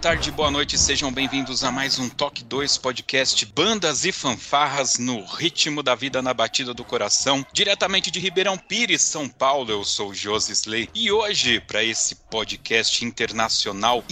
Tarde, boa noite, sejam bem-vindos a mais um Toque 2 podcast Bandas e Fanfarras no ritmo da vida na batida do coração, diretamente de Ribeirão Pires, São Paulo. Eu sou Josi Slay e hoje, para esse podcast internacional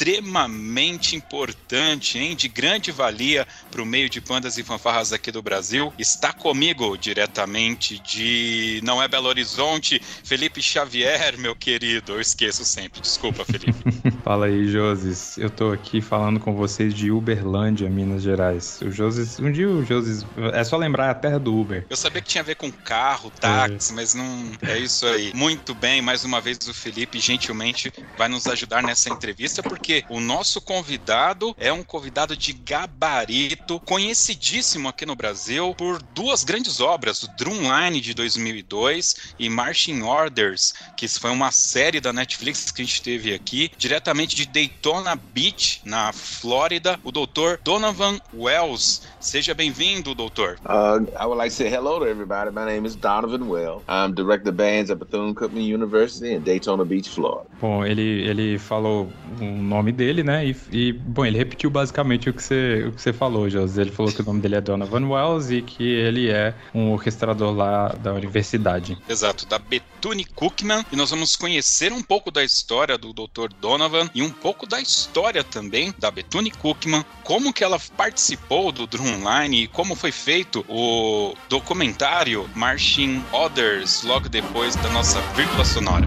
extremamente importante, hein? De grande valia para o meio de bandas e fanfarras aqui do Brasil. Está comigo diretamente de não é Belo Horizonte, Felipe Xavier, meu querido. Eu esqueço sempre. Desculpa, Felipe. Fala aí, Joses. Eu tô aqui falando com vocês de Uberlândia, Minas Gerais. O Joses, um dia o Joses, é só lembrar a terra do Uber. Eu sabia que tinha a ver com carro, táxi, é. mas não é isso aí. Muito bem, mais uma vez o Felipe gentilmente vai nos ajudar nessa entrevista porque porque o nosso convidado é um convidado de gabarito, conhecidíssimo aqui no Brasil por duas grandes obras, o Drumline de 2002 e Marching Orders, que foi uma série da Netflix que a gente teve aqui, diretamente de Daytona Beach, na Flórida, o doutor Donovan Wells. Seja bem-vindo, doutor. Uh, I would like to say hello to everybody. My name is Donovan Wells. I'm director of bands at Bethune-Cookman University in Daytona Beach, Florida. Bom, ele, ele falou um nome nome dele, né? E, e, bom, ele repetiu basicamente o que você, o que você falou, José. Ele falou que o nome dele é Donovan Wells e que ele é um orquestrador lá da universidade. Exato, da Bethune Cookman. E nós vamos conhecer um pouco da história do Dr. Donovan e um pouco da história também da Bethune Cookman, como que ela participou do Drumline e como foi feito o documentário Marching Others logo depois da nossa vírgula sonora.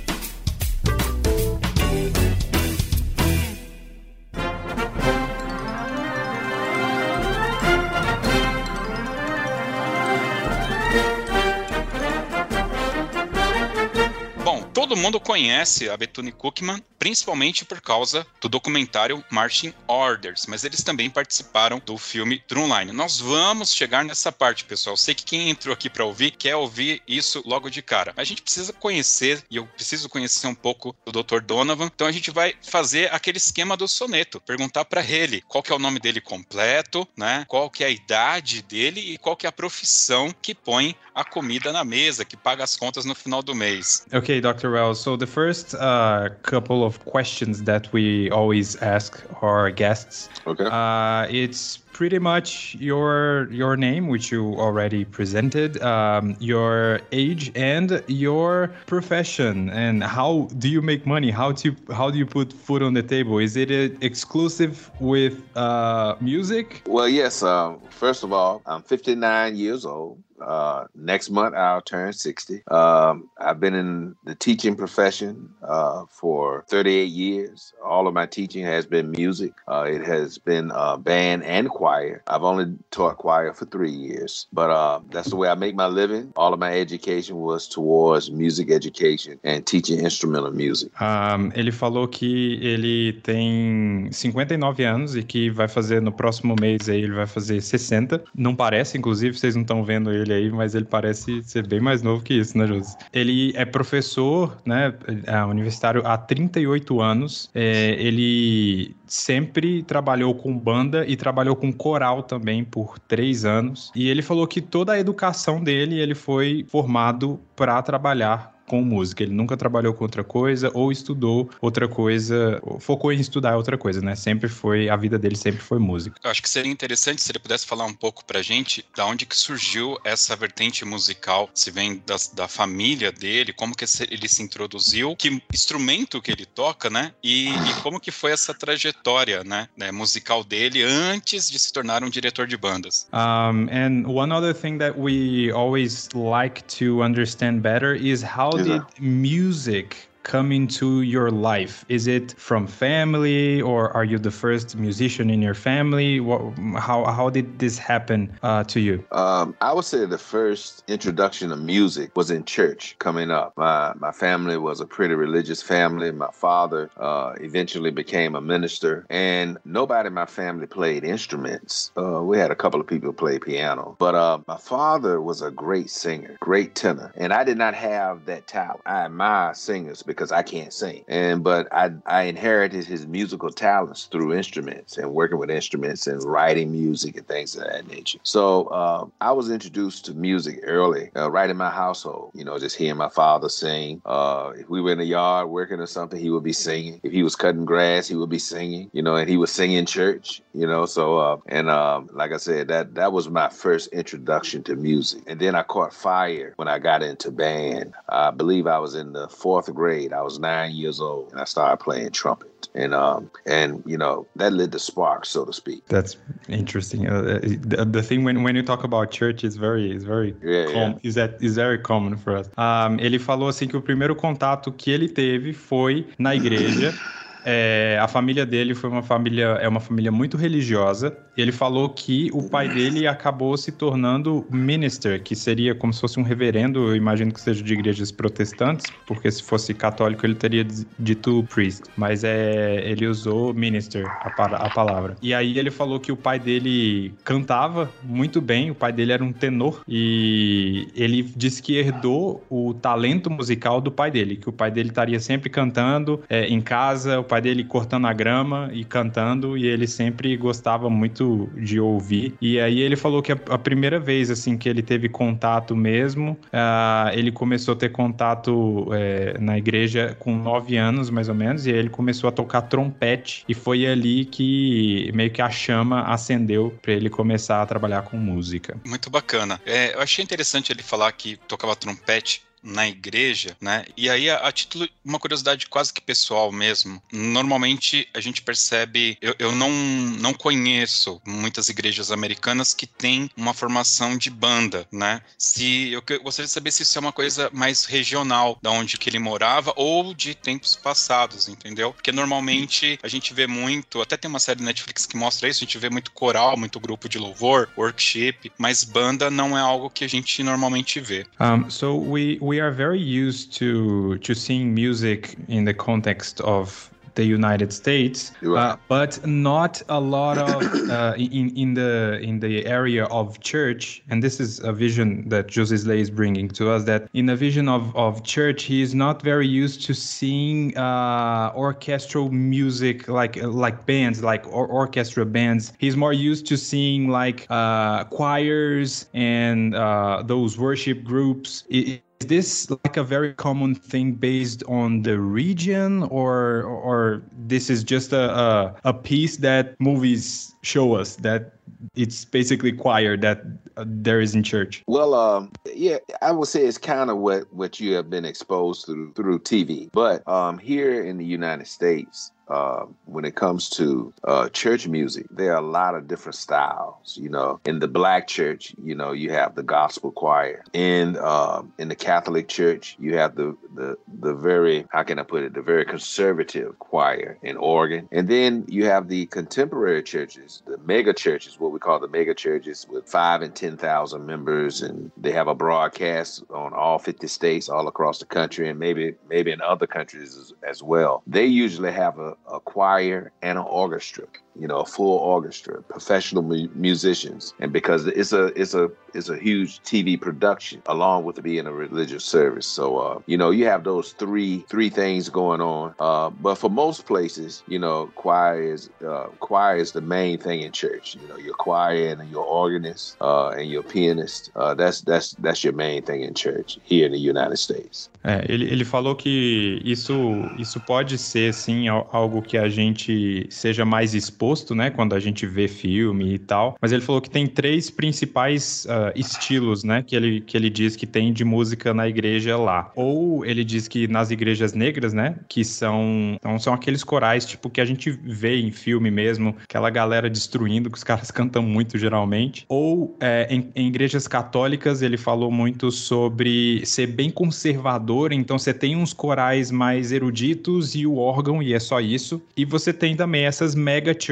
mundo conhece a Bethune Cookman, principalmente por causa do documentário Marching Orders, mas eles também participaram do filme Drumline. Nós vamos chegar nessa parte, pessoal. Sei que quem entrou aqui para ouvir quer ouvir isso logo de cara. A gente precisa conhecer, e eu preciso conhecer um pouco do Dr. Donovan, então a gente vai fazer aquele esquema do soneto, perguntar para ele qual que é o nome dele completo, né? Qual que é a idade dele e qual que é a profissão que põe a comida na mesa, que paga as contas no final do mês. Ok, Dr. Well. So the first uh, couple of questions that we always ask our guests. Okay. Uh, it's pretty much your your name, which you already presented, um, your age, and your profession, and how do you make money? How to how do you put food on the table? Is it exclusive with uh, music? Well, yes. Um, first of all, I'm 59 years old. Uh, next month, I'll turn 60. Um, I've been in the teaching profession uh, for 38 years. All of my teaching has been music. Uh, it has been uh, band and choir. I've only taught choir for three years, but uh, that's the way I make my living. All of my education was towards music education and teaching instrumental music. Um, ele falou que ele tem 59 anos e que vai fazer no próximo mês aí ele vai fazer 60. Não parece, inclusive, vocês não estão vendo ele aí, mas ele parece ser bem mais novo que isso, né, José? Ele é professor, né, é universitário há 38 anos. É, ele sempre trabalhou com banda e trabalhou com coral também por três anos. E ele falou que toda a educação dele ele foi formado para trabalhar com música. Ele nunca trabalhou com outra coisa ou estudou outra coisa, focou em estudar outra coisa, né? Sempre foi, a vida dele sempre foi música. Eu acho que seria interessante se ele pudesse falar um pouco pra gente da onde que surgiu essa vertente musical, se vem da, da família dele, como que ele se introduziu, que instrumento que ele toca, né? E, e como que foi essa trajetória, né, né, musical dele antes de se tornar um diretor de bandas. Um, and one other thing that we always like to understand better is how did music come into your life? Is it from family, or are you the first musician in your family? What, how how did this happen uh, to you? Um, I would say the first introduction of music was in church. Coming up, my my family was a pretty religious family. My father uh, eventually became a minister, and nobody in my family played instruments. Uh, we had a couple of people play piano, but uh, my father was a great singer, great tenor, and I did not have that talent. I admire singers because I can't sing. And but I I inherited his musical talents through instruments and working with instruments and writing music and things of that nature. So uh, I was introduced to music early, uh, right in my household. You know, just hearing my father sing. Uh, if we were in the yard working or something, he would be singing. If he was cutting grass, he would be singing. You know, and he was singing in church. You know, so uh, and um, like I said, that that was my first introduction to music. And then I caught fire when I got into band. I believe I was in the fourth grade grade. I was nine years old, and I started playing trumpet. And um, and you know that lit the spark, so to speak. That's interesting. Uh, uh the, the, thing when, when you talk about church is very is very yeah, com- yeah. is that is very common for us. Um, ele falou assim que o primeiro contato que ele teve foi na igreja. É, a família dele foi uma família, é uma família muito religiosa. Ele falou que o pai dele acabou se tornando minister, que seria como se fosse um reverendo, eu imagino que seja de igrejas protestantes, porque se fosse católico ele teria dito priest, mas é, ele usou minister, a, a palavra. E aí ele falou que o pai dele cantava muito bem, o pai dele era um tenor, e ele disse que herdou o talento musical do pai dele, que o pai dele estaria sempre cantando é, em casa, pai dele cortando a grama e cantando, e ele sempre gostava muito de ouvir. E aí ele falou que a, a primeira vez assim que ele teve contato mesmo, uh, ele começou a ter contato é, na igreja com nove anos mais ou menos, e aí ele começou a tocar trompete, e foi ali que meio que a chama acendeu para ele começar a trabalhar com música. Muito bacana. É, eu achei interessante ele falar que tocava trompete na igreja, né? E aí, a, a, título, uma curiosidade quase que pessoal mesmo. Normalmente a gente percebe, eu, eu não, não conheço muitas igrejas americanas que têm uma formação de banda, né? Se eu, eu gostaria de saber se isso é uma coisa mais regional, da onde que ele morava ou de tempos passados, entendeu? Porque normalmente a gente vê muito, até tem uma série Netflix que mostra isso, a gente vê muito coral, muito grupo de louvor, workshop, mas banda não é algo que a gente normalmente vê. Um, so we, we we are very used to to seeing music in the context of the United States, uh, but not a lot of uh, in in the in the area of church. And this is a vision that Jose Slay is bringing to us. That in a vision of of church, he is not very used to seeing uh, orchestral music like like bands, like or orchestra bands. He's more used to seeing like uh, choirs and uh, those worship groups. It, is this like a very common thing based on the region or or this is just a, a, a piece that movies show us that it's basically choir that uh, there is in church? Well um, yeah i would say it's kind of what what you have been exposed to through tv but um, here in the united states uh, when it comes to uh, church music, there are a lot of different styles. You know, in the black church, you know, you have the gospel choir. In uh, in the Catholic church, you have the the the very how can I put it, the very conservative choir and organ. And then you have the contemporary churches, the mega churches, what we call the mega churches, with five and ten thousand members, and they have a broadcast on all fifty states, all across the country, and maybe maybe in other countries as, as well. They usually have a, a choir and an orchestra. You know, a full orchestra, professional mu- musicians, and because it's a it's a it's a huge TV production along with it being a religious service. So uh, you know, you have those three three things going on. Uh, but for most places, you know, choir is uh, choir is the main thing in church. You know, your choir and your organist uh, and your pianist. Uh, that's that's that's your main thing in church here in the United States. É, ele, ele falou que isso, isso pode ser, sim, algo que a gente seja mais exposto, né, quando a gente vê filme e tal. Mas ele falou que tem três principais uh, estilos, né, que ele, que ele diz que tem de música na igreja lá. Ou ele diz que nas igrejas negras, né, que são, então são aqueles corais, tipo, que a gente vê em filme mesmo, aquela galera destruindo, que os caras cantam muito geralmente. Ou é, em, em igrejas católicas, ele falou muito sobre ser bem conservador então você tem uns corais mais eruditos e o órgão, e é só isso. E você tem também essas mega churches,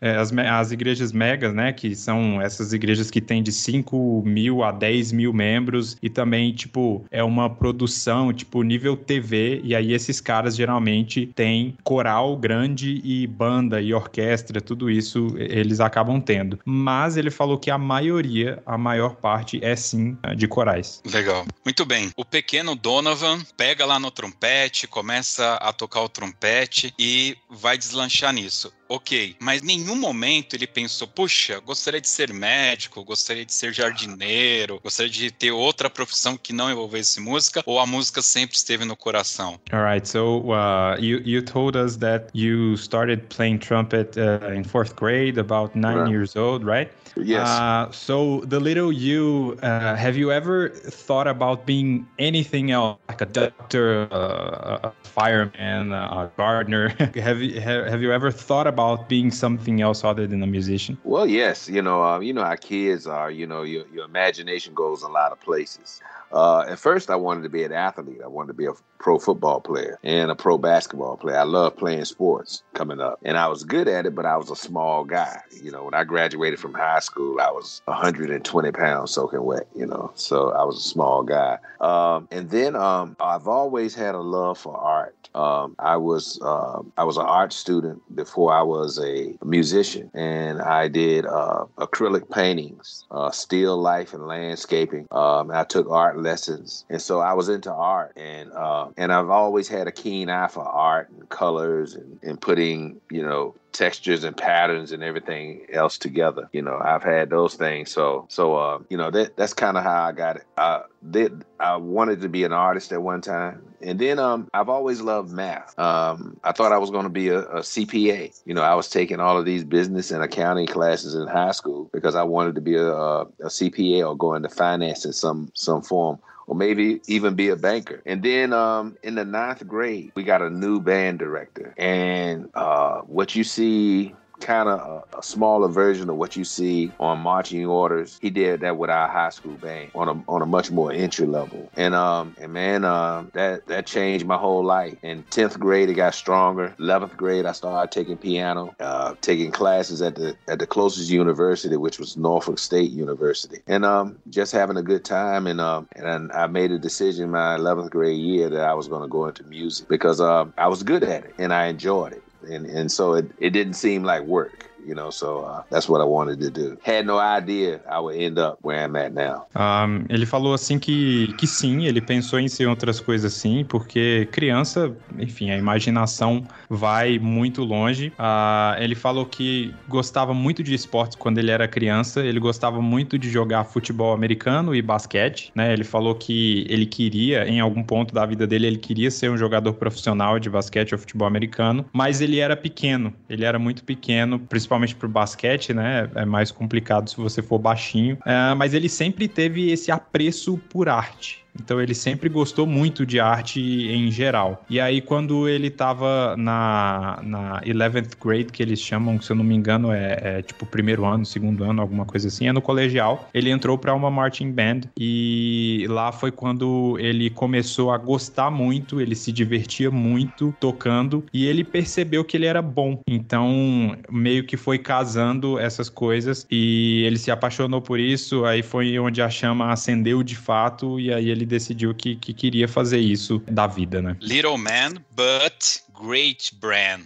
é, as, as igrejas megas, né? Que são essas igrejas que tem de 5 mil a 10 mil membros, e também, tipo, é uma produção, tipo, nível TV, e aí esses caras geralmente têm coral grande e banda e orquestra, tudo isso eles acabam tendo. Mas ele falou que a maioria, a maior parte é sim de corais. Legal. Muito bem. O pequeno Donovan pega lá no trompete, começa a tocar o trompete e vai deslanchar nisso. Ok, mas em nenhum momento ele pensou, puxa, gostaria de ser médico, gostaria de ser jardineiro, gostaria de ter outra profissão que não envolvesse música, ou a música sempre esteve no coração? Alright, so uh, you, you told us that you started playing trumpet uh, in fourth grade, about nine right. years old, right? Yes. Uh, so the little you, uh, have you ever thought about being anything else, like a doctor, uh, a fireman, a gardener? have you have, have you ever thought about being something else other than a musician? Well, yes. You know, um, you know how kids are. You know, your your imagination goes a lot of places. Uh, at first, I wanted to be an athlete. I wanted to be a pro football player and a pro basketball player. I love playing sports coming up, and I was good at it, but I was a small guy. You know, when I graduated from high school, I was 120 pounds soaking wet. You know, so I was a small guy. Um, and then um, I've always had a love for art. Um, I was uh, I was an art student before I was a musician, and I did uh, acrylic paintings, uh, still life, and landscaping. Um, I took art lessons, and so I was into art, and uh, and I've always had a keen eye for art and colors and, and putting you know textures and patterns and everything else together. You know, I've had those things. So, so, uh, you know, that that's kind of how I got it. I did, I wanted to be an artist at one time. And then, um, I've always loved math. Um, I thought I was going to be a, a CPA. You know, I was taking all of these business and accounting classes in high school because I wanted to be a, a CPA or go into finance in some, some form or maybe even be a banker. And then um, in the ninth grade, we got a new band director. And uh, what you see kind of a, a, smaller version of what you see on marching orders. He did that with our high school band on a on a much more entry level. And um and man, um that that changed my whole life. In tenth grade, it got stronger. Eleventh grade, I started taking piano, uh, taking classes at the at the closest university, which was Norfolk State University, and um just having a good time. And um and I made a decision my eleventh grade year that I was going to go into music because um I was good at it and I enjoyed it and and so it, it didn't seem like work you know, so uh, that's what I wanted to do. Had no idea I would end up where I'm at now. Um, ele falou assim que, que sim, ele pensou em ser outras coisas sim, porque criança, enfim, a imaginação vai muito longe. Uh, ele falou que gostava muito de esportes quando ele era criança, ele gostava muito de jogar futebol americano e basquete, né? Ele falou que ele queria, em algum ponto da vida dele, ele queria ser um jogador profissional de basquete ou futebol americano, mas ele era pequeno, ele era muito pequeno, principalmente principalmente pro basquete, né? É mais complicado se você for baixinho. É, mas ele sempre teve esse apreço por arte. Então ele sempre gostou muito de arte em geral. E aí quando ele estava na, na 11th grade, que eles chamam, se eu não me engano, é, é tipo primeiro ano, segundo ano, alguma coisa assim, é no colegial, ele entrou para uma marching band e lá foi quando ele começou a gostar muito, ele se divertia muito tocando e ele percebeu que ele era bom. Então meio que foi casando essas coisas e ele se apaixonou por isso, aí foi onde a chama acendeu de fato e aí ele ele decidiu que, que queria fazer isso da vida, né? Little man, but great brand.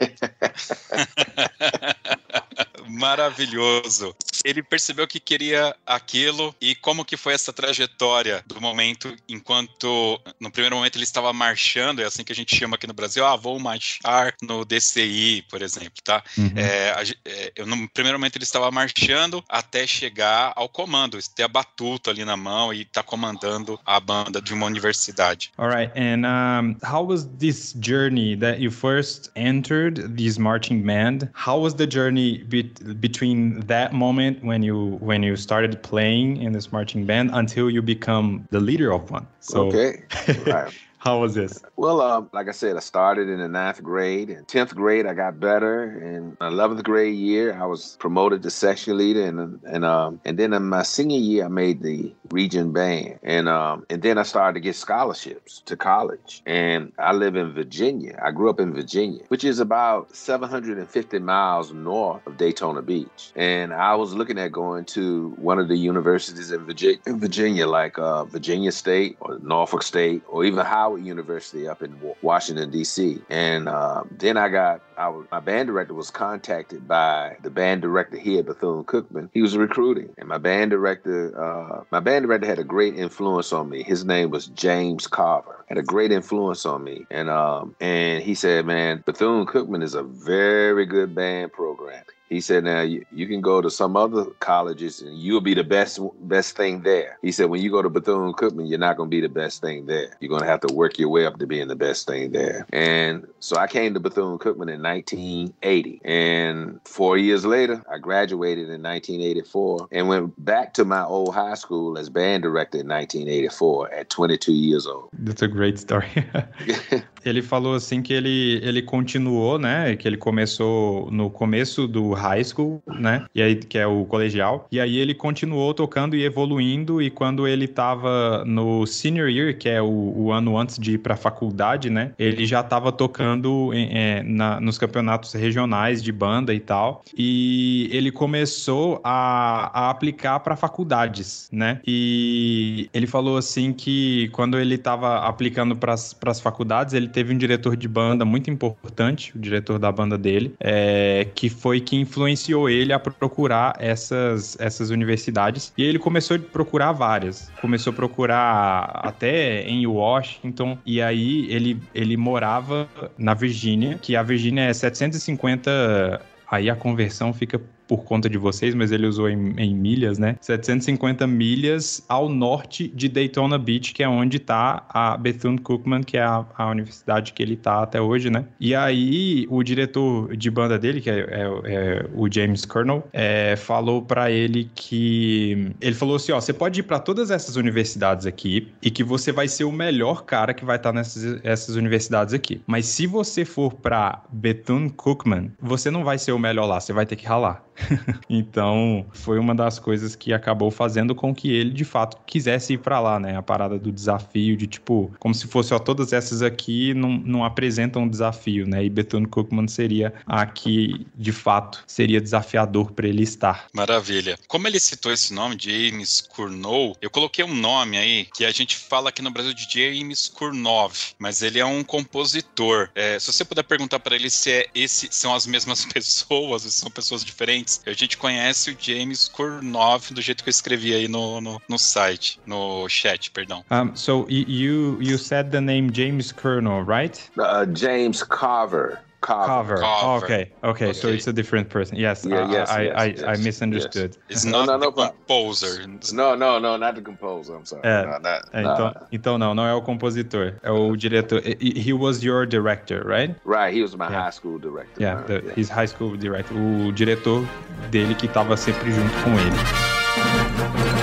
Maravilhoso. Ele percebeu que queria aquilo e como que foi essa trajetória do momento enquanto no primeiro momento ele estava marchando, é assim que a gente chama aqui no Brasil, ah, vou marchar no DCI, por exemplo, tá? Uhum. É, é, eu, no primeiro momento ele estava marchando até chegar ao comando, ter a batuta ali na mão e estar tá comandando a banda de uma universidade. Alright, and um, how was this journey that you first entered this marching band? How was the journey be between that moment when you when you started playing in this marching band until you become the leader of one? So, okay. Right. How was this? Well, um, like I said, I started in the ninth grade. In tenth grade, I got better. In eleventh grade year, I was promoted to section leader, and and um, and then in my senior year, I made the region band, and um, and then I started to get scholarships to college. And I live in Virginia. I grew up in Virginia, which is about 750 miles north of Daytona Beach. And I was looking at going to one of the universities in Virginia, in Virginia like uh, Virginia State or Norfolk State, or even Howard Howard University up in Washington D.C. And uh, then I got I was my band director was contacted by the band director here Bethune Cookman. He was recruiting, and my band director uh, my band director had a great influence on me. His name was James Carver. Had a great influence on me, and um, and he said, "Man, Bethune Cookman is a very good band program." He said, "Now you, you can go to some other colleges and you'll be the best best thing there." He said, "When you go to Bethune Cookman, you're not going to be the best thing there. You're going to have to work your way up to being the best thing there." And so I came to Bethune Cookman in 1980, and four years later, I graduated in 1984 and went back to my old high school as band director in 1984 at 22 years old. That's a great story. ele falou assim que ele, ele continuou, né? Que ele começou no começo do high school, né? E aí, que é o colegial. E aí ele continuou tocando e evoluindo. E quando ele tava no senior year, que é o, o ano antes de ir pra faculdade, né? Ele já tava tocando em, é, na, nos campeonatos regionais de banda e tal. E ele começou a, a aplicar para faculdades, né? E ele falou assim que quando ele tava aplicando para as faculdades, ele teve um diretor de banda muito importante, o diretor da banda dele, é, que foi que influenciou ele a procurar essas, essas universidades. E ele começou a procurar várias. Começou a procurar até em Washington. E aí ele, ele morava na Virgínia, que a Virgínia é 750. Aí a conversão fica por conta de vocês, mas ele usou em, em, milhas, né? 750 milhas ao norte de Daytona Beach, que é onde está a Bethune-Cookman, que é a, a, universidade que ele está até hoje, né? E aí o diretor de banda dele, que é, é, é o James Colonel, é, falou para ele que ele falou assim, ó, você pode ir para todas essas universidades aqui e que você vai ser o melhor cara que vai estar tá nessas essas universidades aqui. Mas se você for para Bethune-Cookman, você não vai ser o melhor lá, você vai ter que ralar. então, foi uma das coisas que acabou fazendo com que ele, de fato, quisesse ir para lá, né? A parada do desafio, de tipo, como se fosse, ó, todas essas aqui não, não apresentam um desafio, né? E Bethune Cookman seria a que, de fato, seria desafiador para ele estar. Maravilha. Como ele citou esse nome, James Cournot, eu coloquei um nome aí que a gente fala aqui no Brasil de James Kurnov, mas ele é um compositor. É, se você puder perguntar para ele se é esse, são as mesmas pessoas, se são pessoas diferentes, a gente conhece o James Kurnov do jeito que eu escrevi aí no, no, no site, no chat, perdão. Um, so you you said the name James Kurnov, right? Uh, James Carver. Carver. Oh, okay. okay. okay, So it's a different person. Yes. Yeah, uh, yes, I, yes, I, yes, I, misunderstood. It's not no, no, the composer. No, no, no, not the composer. I'm sorry. É, no, not, é, então, então não, não é o compositor. É o diretor. He was your director, right? Right. He was my yeah. high school director. Yeah, the, yeah. his high school director. O diretor dele que estava sempre junto com ele.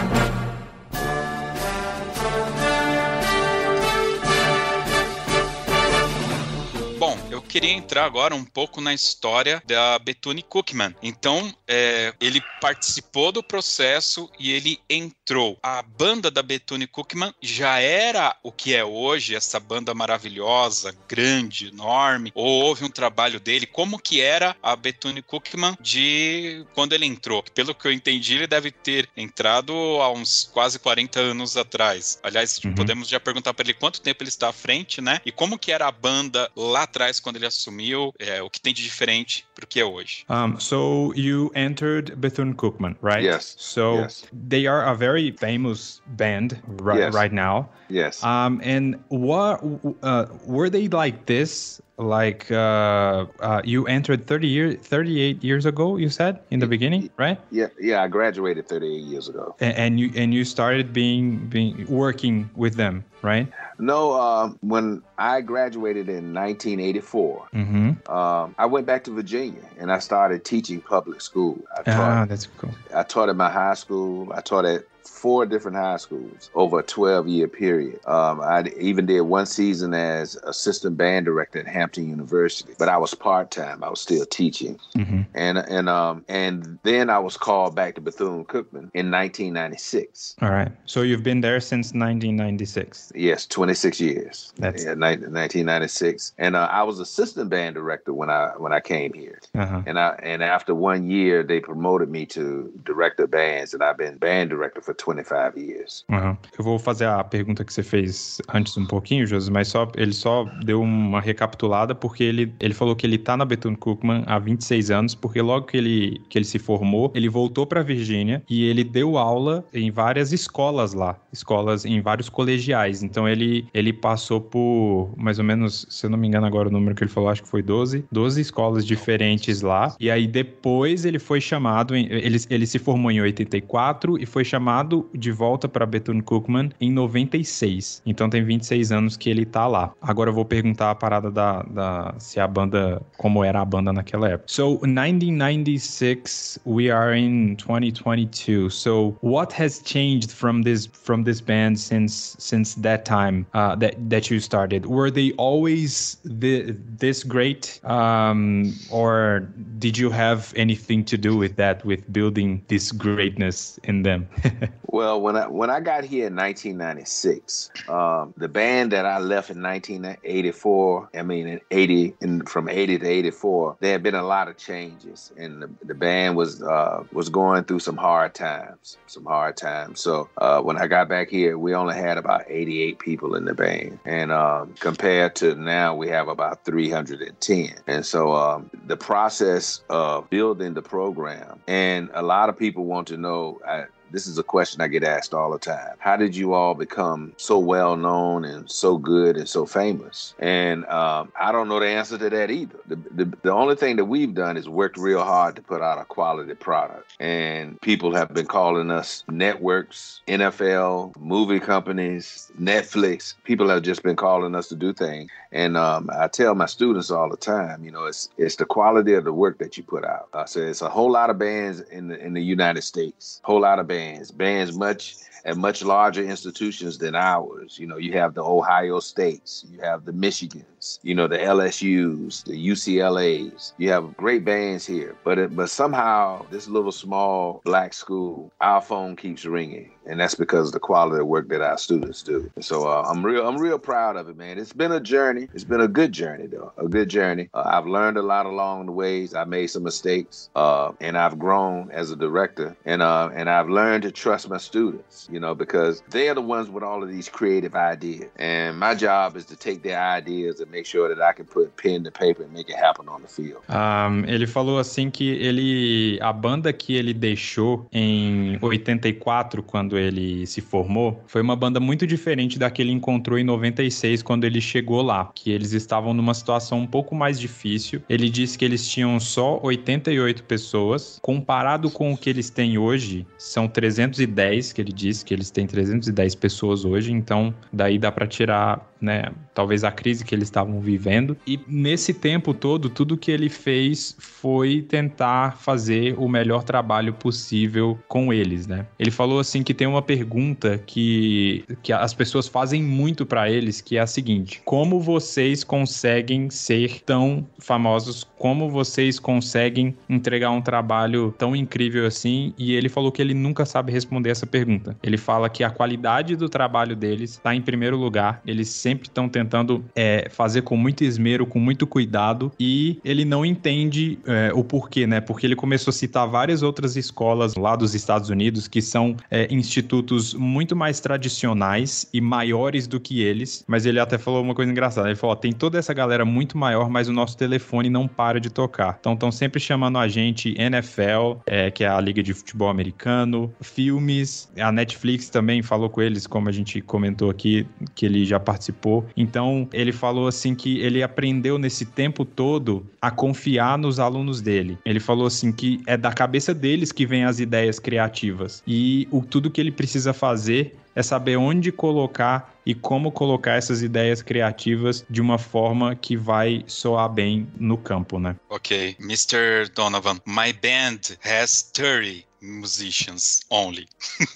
Queria entrar agora um pouco na história da Bethune Cookman. Então, é, ele participou do processo e ele entrou entrou, a banda da Bethune Cookman já era o que é hoje, essa banda maravilhosa, grande, enorme, ou houve um trabalho dele? Como que era a Bethune Cookman de quando ele entrou? Pelo que eu entendi, ele deve ter entrado há uns quase 40 anos atrás. Aliás, uhum. podemos já perguntar para ele quanto tempo ele está à frente, né? E como que era a banda lá atrás quando ele assumiu, é, o que tem de diferente pro que é hoje. Um, so you entered Bethune Cookman, right? Yes. So yes. they are a very famous band right, yes. right now. Yes. Um, and what uh, were they like this like uh, uh, you entered 30 years 38 years ago you said in the beginning right yeah yeah i graduated 38 years ago and, and you and you started being being working with them right no um, when i graduated in 1984 mm-hmm. um, i went back to virginia and i started teaching public school I taught, ah that's cool i taught at my high school i taught at four different high schools over a 12 year period. Um, I even did one season as assistant band director at Hampton University, but I was part time. I was still teaching, mm-hmm. and and um and then I was called back to Bethune Cookman in 1996. All right, so you've been there since 1996. Yes, 26 years. That's yeah, 1996, and uh, I was assistant band director when I when I came here, uh-huh. and I and after one year they promoted me to director of bands, and I've been band director for 25 years. Uhum. Eu vou fazer a pergunta que você fez antes um pouquinho, José, mas só ele só deu uma recapitulada porque ele, ele falou que ele tá na Bethune Cookman há 26 anos, porque logo que ele, que ele se formou, ele voltou para Virgínia e ele deu aula em várias escolas lá, escolas em vários colegiais. Então ele, ele passou por mais ou menos, se eu não me engano agora o número que ele falou, acho que foi 12, 12 escolas diferentes lá. E aí depois ele foi chamado, ele, ele se formou em 84 e foi chamado de volta para Bethune Cookman em 96. Então tem 26 anos que ele tá lá. Agora eu vou perguntar a parada da, da se a banda, como era a banda naquela época. So 1996, we are in 2022. So what has changed from this from this band since since that time uh, that that you started? Were they always the, this great, um, or did you have anything to do with that, with building this greatness in them? Well, when I when I got here in 1996, um, the band that I left in 1984, I mean in 80, in, from 80 to 84, there had been a lot of changes, and the, the band was uh, was going through some hard times, some hard times. So uh, when I got back here, we only had about 88 people in the band, and um, compared to now, we have about 310. And so um, the process of building the program, and a lot of people want to know. I, this is a question I get asked all the time. How did you all become so well known and so good and so famous? And um, I don't know the answer to that either. The, the, the only thing that we've done is worked real hard to put out a quality product. And people have been calling us networks, NFL, movie companies, Netflix. People have just been calling us to do things. And um, I tell my students all the time, you know, it's it's the quality of the work that you put out. I say it's a whole lot of bands in the in the United States, whole lot of bands, bands. Bands much at much larger institutions than ours. You know, you have the Ohio States, you have the Michigans, you know, the LSUs, the UCLAs. You have great bands here, but it, but somehow this little small black school, our phone keeps ringing, and that's because of the quality of work that our students do. So uh, I'm real, I'm real proud of it, man. It's been a journey. It's been a good journey, though, a good journey. Uh, I've learned a lot along the ways. I made some mistakes, uh, and I've grown as a director, and uh, and I've learned to trust my students you know, because they are the ones with all of these creative ideas. And my job is to take their ideas and make sure that I can put pen to paper and make it happen on the field. Um, ele falou assim que ele a banda que ele deixou em 84 quando ele se formou foi uma banda muito diferente da que ele encontrou em 96 quando ele chegou lá, que eles estavam numa situação um pouco mais difícil. Ele disse que eles tinham só 88 pessoas, comparado com o que eles têm hoje, são 310 que ele disse que eles têm 310 pessoas hoje, então daí dá para tirar né, talvez a crise que eles estavam vivendo. E nesse tempo todo, tudo que ele fez foi tentar fazer o melhor trabalho possível com eles, né? Ele falou assim que tem uma pergunta que, que as pessoas fazem muito para eles, que é a seguinte: como vocês conseguem ser tão famosos? Como vocês conseguem entregar um trabalho tão incrível assim? E ele falou que ele nunca sabe responder essa pergunta. Ele fala que a qualidade do trabalho deles está em primeiro lugar. Eles estão tentando é, fazer com muito esmero, com muito cuidado, e ele não entende é, o porquê, né? Porque ele começou a citar várias outras escolas lá dos Estados Unidos que são é, institutos muito mais tradicionais e maiores do que eles. Mas ele até falou uma coisa engraçada. Ele falou: tem toda essa galera muito maior, mas o nosso telefone não para de tocar. Então estão sempre chamando a gente NFL, é, que é a Liga de Futebol Americano, filmes. A Netflix também falou com eles, como a gente comentou aqui, que ele já participou. Então ele falou assim que ele aprendeu nesse tempo todo a confiar nos alunos dele. Ele falou assim que é da cabeça deles que vem as ideias criativas e o tudo que ele precisa fazer é saber onde colocar e como colocar essas ideias criativas de uma forma que vai soar bem no campo, né? Ok, Mr. Donovan, my band has 30 musicians only.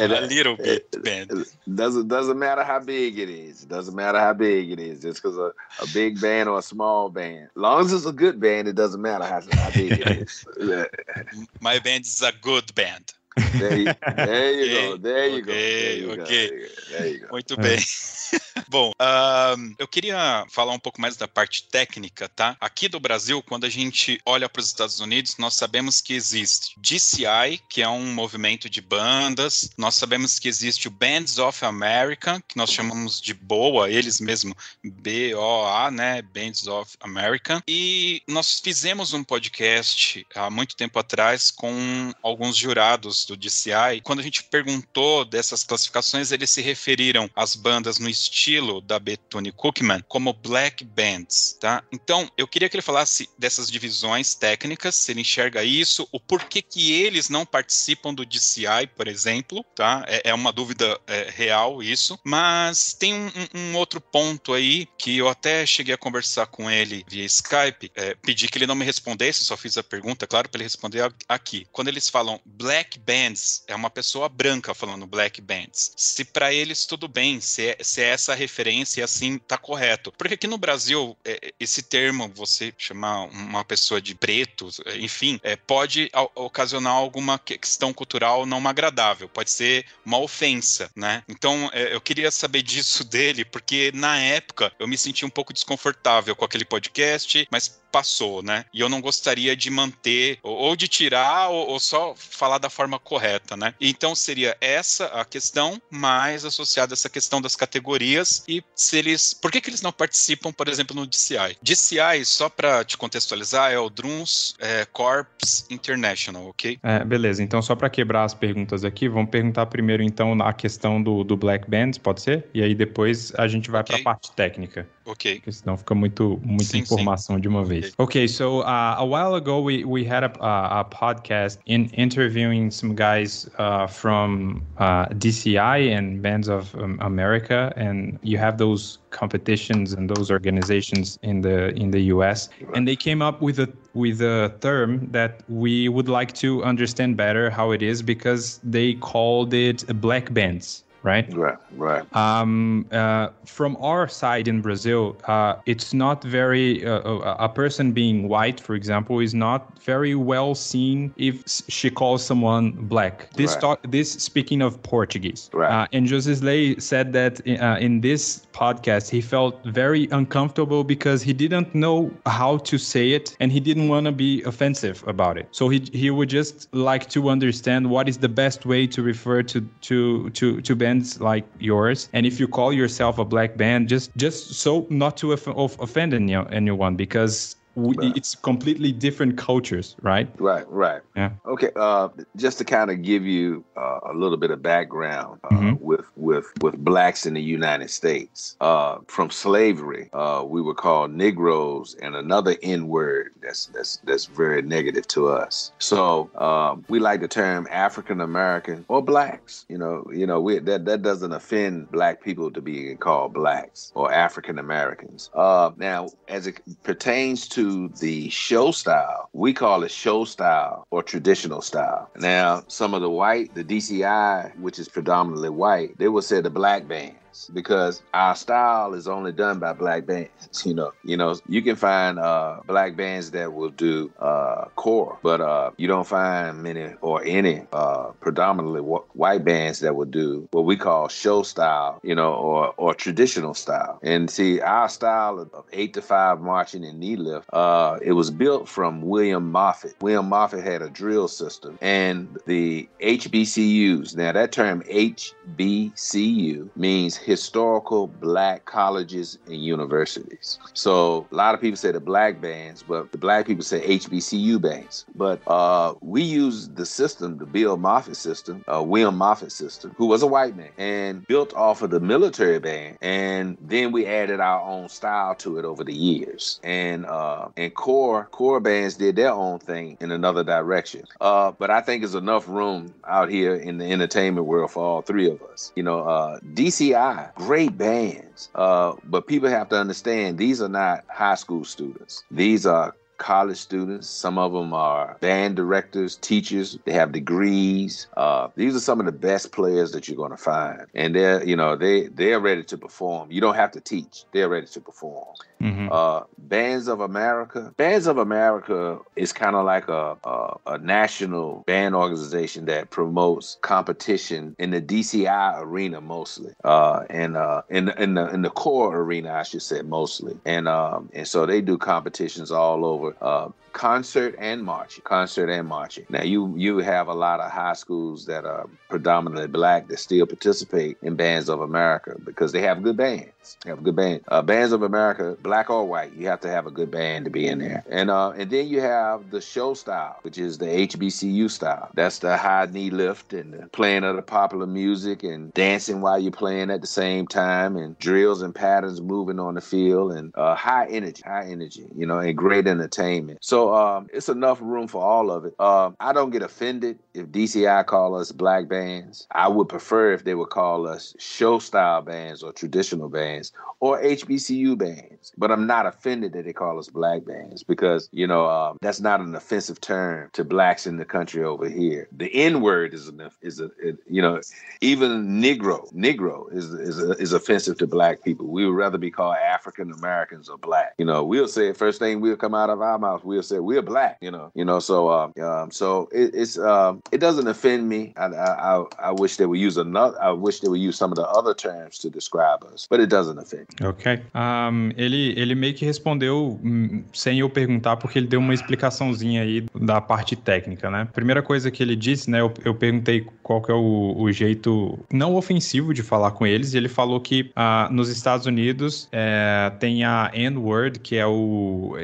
a little bit band. Doesn't doesn't matter how big it is. Doesn't matter how big it is. Just because a, a big band or a small band. As long as it's a good band, it doesn't matter how, how big it is. My band is a good band. There you, there you okay, go. There you okay, go. There you okay. Go. There you go. Muito bem. Bom, uh, eu queria falar um pouco mais da parte técnica, tá? Aqui do Brasil, quando a gente olha para os Estados Unidos, nós sabemos que existe DCI, que é um movimento de bandas, nós sabemos que existe o Bands of America, que nós chamamos de BOA, eles mesmo, B-O-A, né? Bands of America. E nós fizemos um podcast há muito tempo atrás com alguns jurados do DCI. Quando a gente perguntou dessas classificações, eles se referiram às bandas no estilo da Bethune Cookman como black bands, tá? Então, eu queria que ele falasse dessas divisões técnicas, se ele enxerga isso, o porquê que eles não participam do DCI, por exemplo, tá? É, é uma dúvida é, real isso, mas tem um, um, outro ponto aí que eu até cheguei a conversar com ele via Skype, é, pedi que ele não me respondesse, só fiz a pergunta, claro, para ele responder aqui. Quando eles falam black bands, é uma pessoa branca falando black bands. Se para eles tudo bem, se é, se é essa referência assim tá correto. Porque aqui no Brasil, é, esse termo, você chamar uma pessoa de preto, enfim, é, pode ocasionar alguma questão cultural não agradável, pode ser uma ofensa, né? Então, é, eu queria saber disso dele, porque na época eu me senti um pouco desconfortável com aquele podcast, mas passou, né? E eu não gostaria de manter, ou de tirar, ou, ou só falar da forma correta, né? Então seria essa a questão, mais associada a essa questão das categorias e se eles. Por que, que eles não participam, por exemplo, no DCI? DCI, só para te contextualizar, é o Drums é, Corps International, ok? É, beleza, então só para quebrar as perguntas aqui, vamos perguntar primeiro então a questão do, do Black Bands, pode ser? E aí depois a gente vai okay. para a parte técnica. Ok. Porque senão fica muito, muita sim, informação sim. de uma vez. Okay, okay so uh, a while ago we, we had a, a, a podcast in interviewing some guys uh, from uh, DCI and Bands of um, America, and you have those competitions and those organizations in the in the US, and they came up with a with a term that we would like to understand better how it is because they called it black bands right? Right, right. Um, uh, from our side in Brazil, uh, it's not very, uh, uh a person being white, for example, is not very well seen if she calls someone black. This right. talk, this speaking of Portuguese. Right. Uh, and José Slay said that uh, in this podcast, he felt very uncomfortable because he didn't know how to say it and he didn't want to be offensive about it. So he, he would just like to understand what is the best way to refer to, to, to, to bands like yours. And if you call yourself a black band, just, just so not to offend anyone because we, it's completely different cultures, right? Right, right. Yeah. Okay. Uh, just to kind of give you uh, a little bit of background uh, Mhm. with with with blacks in the United States, uh, from slavery, uh, we were called Negroes, and another N word that's that's that's very negative to us. So um, we like the term African American or blacks. You know, you know, we that that doesn't offend black people to be called blacks or African Americans. Uh, now, as it pertains to the show style, we call it show style or traditional style. Now, some of the white, the DCI, which is predominantly white, they will say the black bands because our style is only done by black bands. You know, you know, you can find uh, black bands that will do uh, core, but uh, you don't find many or any uh, predominantly wh- white bands that will do what we call show style, you know, or or traditional style. And see, our style of, eight to five marching and knee lift, uh, it was built from William Moffett. William Moffett had a drill system, and the HBCUs. Now that term HBCU means historical black colleges and universities. So a lot of people say the black bands, but the black people say HBCU bands. But uh, we use the system, the Bill Moffett system, uh, William Moffett system, who was a white man and built off of the military band. And then we added our own style to it over the years. And uh, and core core bands did their own thing in another direction. Uh, but I think there's enough room out here in the entertainment world for all three of us. You know, uh, DCI, great bands. Uh, but people have to understand these are not high school students. These are college students. Some of them are band directors, teachers. They have degrees. Uh, these are some of the best players that you're going to find, and they're you know they they're ready to perform. You don't have to teach; they're ready to perform. Mhm. Uh, Bands of America. Bands of America is kind of like a, a a national band organization that promotes competition in the DCI arena mostly, uh, and uh, in in the in the core arena, I should say mostly, and um, and so they do competitions all over. Uh, concert and marching concert and marching now you you have a lot of high schools that are predominantly black that still participate in bands of america because they have good bands they have good band uh, bands of america black or white you have to have a good band to be in there. And uh and then you have the show style which is the hbcu style. That's the high knee lift and the playing of the popular music and dancing while you're playing at the same time and drills and patterns moving on the field and uh, high energy high energy you know and great entertainment. So um, it's enough room for all of it. Um, i don't get offended if dci call us black bands. I would prefer if they would call us show style bands or traditional bands or hbcu bands but i'm not offended that they call us black bands because you know um, that's not an offensive term to blacks in the country over here. The n word is an is a it- you know even negro negro is is is offensive to black people. We would rather be called african americans or black. You know we'll say first thing we'll come out of our mouth we'll say we're black you know you know so um, um so it, it's um it doesn't offend me. I, I i wish they would use another i wish they would use some of the other terms to describe us but it doesn't offend me. Ok. Um, ele, meio que respondeu hum, sem eu perguntar, porque ele deu uma explicaçãozinha aí da parte técnica, né? Primeira coisa que ele disse, né? Eu, eu perguntei qual que é o, o jeito não ofensivo de falar com eles, e ele falou que ah, nos Estados Unidos é, tem a N-word, que é o.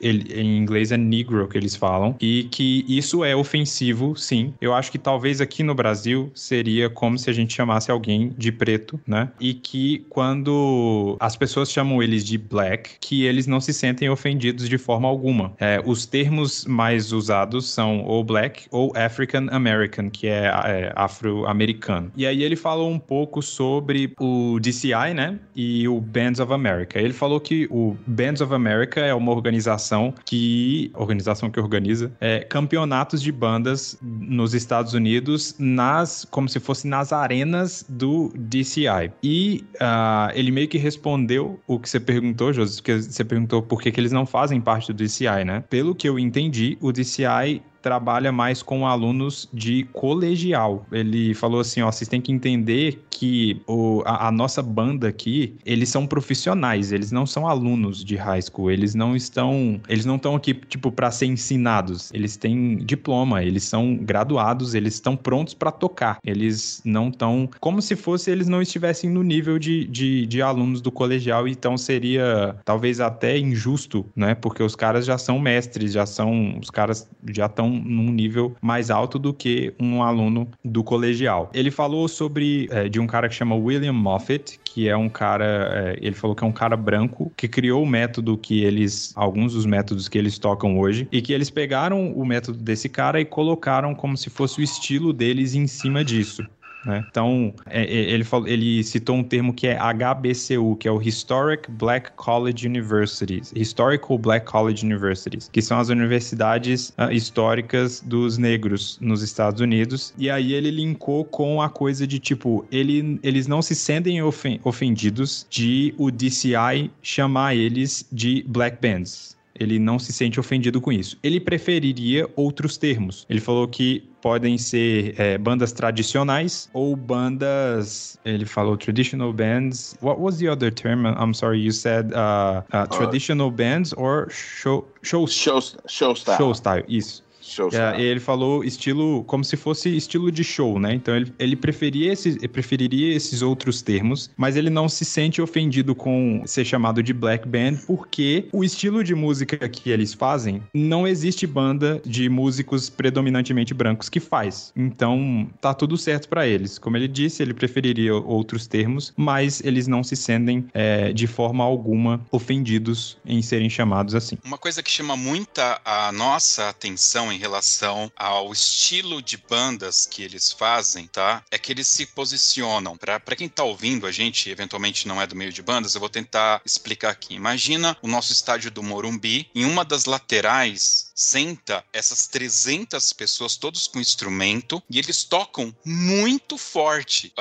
ele, em inglês é negro que eles falam, e que isso é ofensivo, sim. Eu acho que talvez aqui no Brasil seria como se a gente chamasse alguém de preto, né? E que quando as pessoas chamam eles de black, que eles não se sentem ofendidos de forma alguma. É, os termos mais usados são ou black ou African American, que é, é, afro-americano. E aí ele falou um pouco sobre o DCI, né? E o Bands of America. Ele falou que o Bands of America é uma organização que organização que organiza é, campeonatos de bandas nos Estados Unidos nas como se fosse nas arenas do DCI. E ah, ele meio que respondeu o que você perguntou, José, porque você perguntou por que, que eles não fazem parte do DCI, né? Pelo que eu entendi, o DCI trabalha mais com alunos de colegial. Ele falou assim, ó, vocês têm que entender que o, a, a, nossa banda aqui, eles são profissionais, eles não são alunos de high school, eles não estão, eles não estão aqui tipo para ser ensinados. Eles têm diploma, eles são graduados, eles estão prontos para tocar. Eles não estão como se fosse eles não estivessem no nível de, de, de alunos do colegial, então seria talvez até injusto, né? Porque os caras já são mestres, já são os caras já estão num nível mais alto do que um aluno do colegial. Ele falou sobre é, de um cara que chama William Moffat, que é um cara, é, ele falou que é um cara branco que criou o método que eles, alguns dos métodos que eles tocam hoje, e que eles pegaram o método desse cara e colocaram como se fosse o estilo deles em cima disso. Né? Então, é, é, ele, falou, ele citou um termo que é HBCU, que é o Historic Black College Universities, Historical Black College Universities, que são as universidades uh, históricas dos negros nos Estados Unidos. E aí ele linkou com a coisa de tipo, ele, eles não se sentem ofendidos de o DCI chamar eles de black bands. Ele não se sente ofendido com isso. Ele preferiria outros termos. Ele falou que podem ser é, bandas tradicionais ou bandas. Ele falou traditional bands. What was the other term? I'm sorry, you said uh, uh, traditional uh, bands or show show show, show style. Show style. Isso. Show é, ele falou estilo como se fosse estilo de show, né? Então ele, ele preferia esses, preferiria esses outros termos, mas ele não se sente ofendido com ser chamado de black band porque o estilo de música que eles fazem não existe banda de músicos predominantemente brancos que faz. Então tá tudo certo para eles. Como ele disse, ele preferiria outros termos, mas eles não se sentem é, de forma alguma ofendidos em serem chamados assim. Uma coisa que chama muita a nossa atenção em relação ao estilo de bandas que eles fazem, tá? É que eles se posicionam. Para quem tá ouvindo, a gente eventualmente não é do meio de bandas, eu vou tentar explicar aqui. Imagina o nosso estádio do Morumbi, em uma das laterais senta essas 300 pessoas, todos com instrumento, e eles tocam muito forte.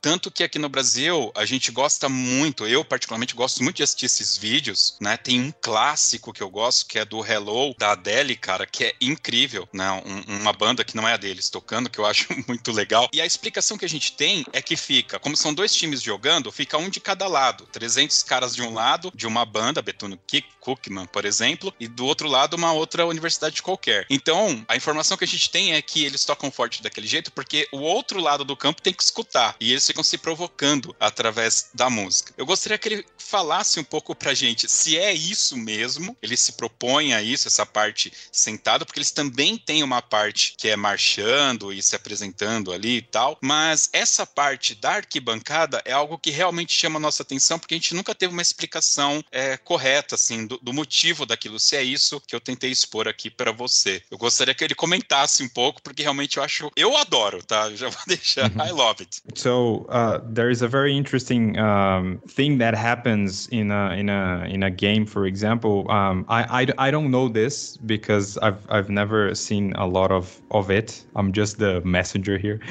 Tanto que aqui no Brasil a gente gosta muito, eu particularmente gosto muito de assistir esses vídeos, né? Tem um clássico que eu gosto, que é do Hello, da Adele, cara, que é incrível, né? Um, uma banda que não é a deles tocando, que eu acho muito legal. E a explicação que a gente tem é que fica, como são dois times jogando, fica um de cada lado. 300 caras de um lado, de uma banda, Betuno Cookman, por exemplo, e do outro lado uma outra universidade qualquer. Então, a informação que a gente tem é que eles tocam forte daquele jeito porque o outro lado do campo tem que escutar e eles ficam se provocando através da música. Eu gostaria que ele falasse um pouco pra gente se é isso mesmo, ele se propõe a isso, essa parte sentada, porque eles também têm uma parte que é marchando e se apresentando ali e tal, mas essa parte da arquibancada é algo que realmente chama a nossa atenção porque a gente nunca teve uma explicação é, correta, assim, do, do motivo daquilo, se é isso que eu tentei expor aqui para você. Eu gostaria que ele comentasse um pouco, porque realmente eu acho. Eu adoro, tá? Já vou deixar. I love it. So uh, there is a very interesting um, thing that happens in a in a in a game. For example, um, I, I I don't know this because I've I've never seen a lot of of it. I'm just the messenger here.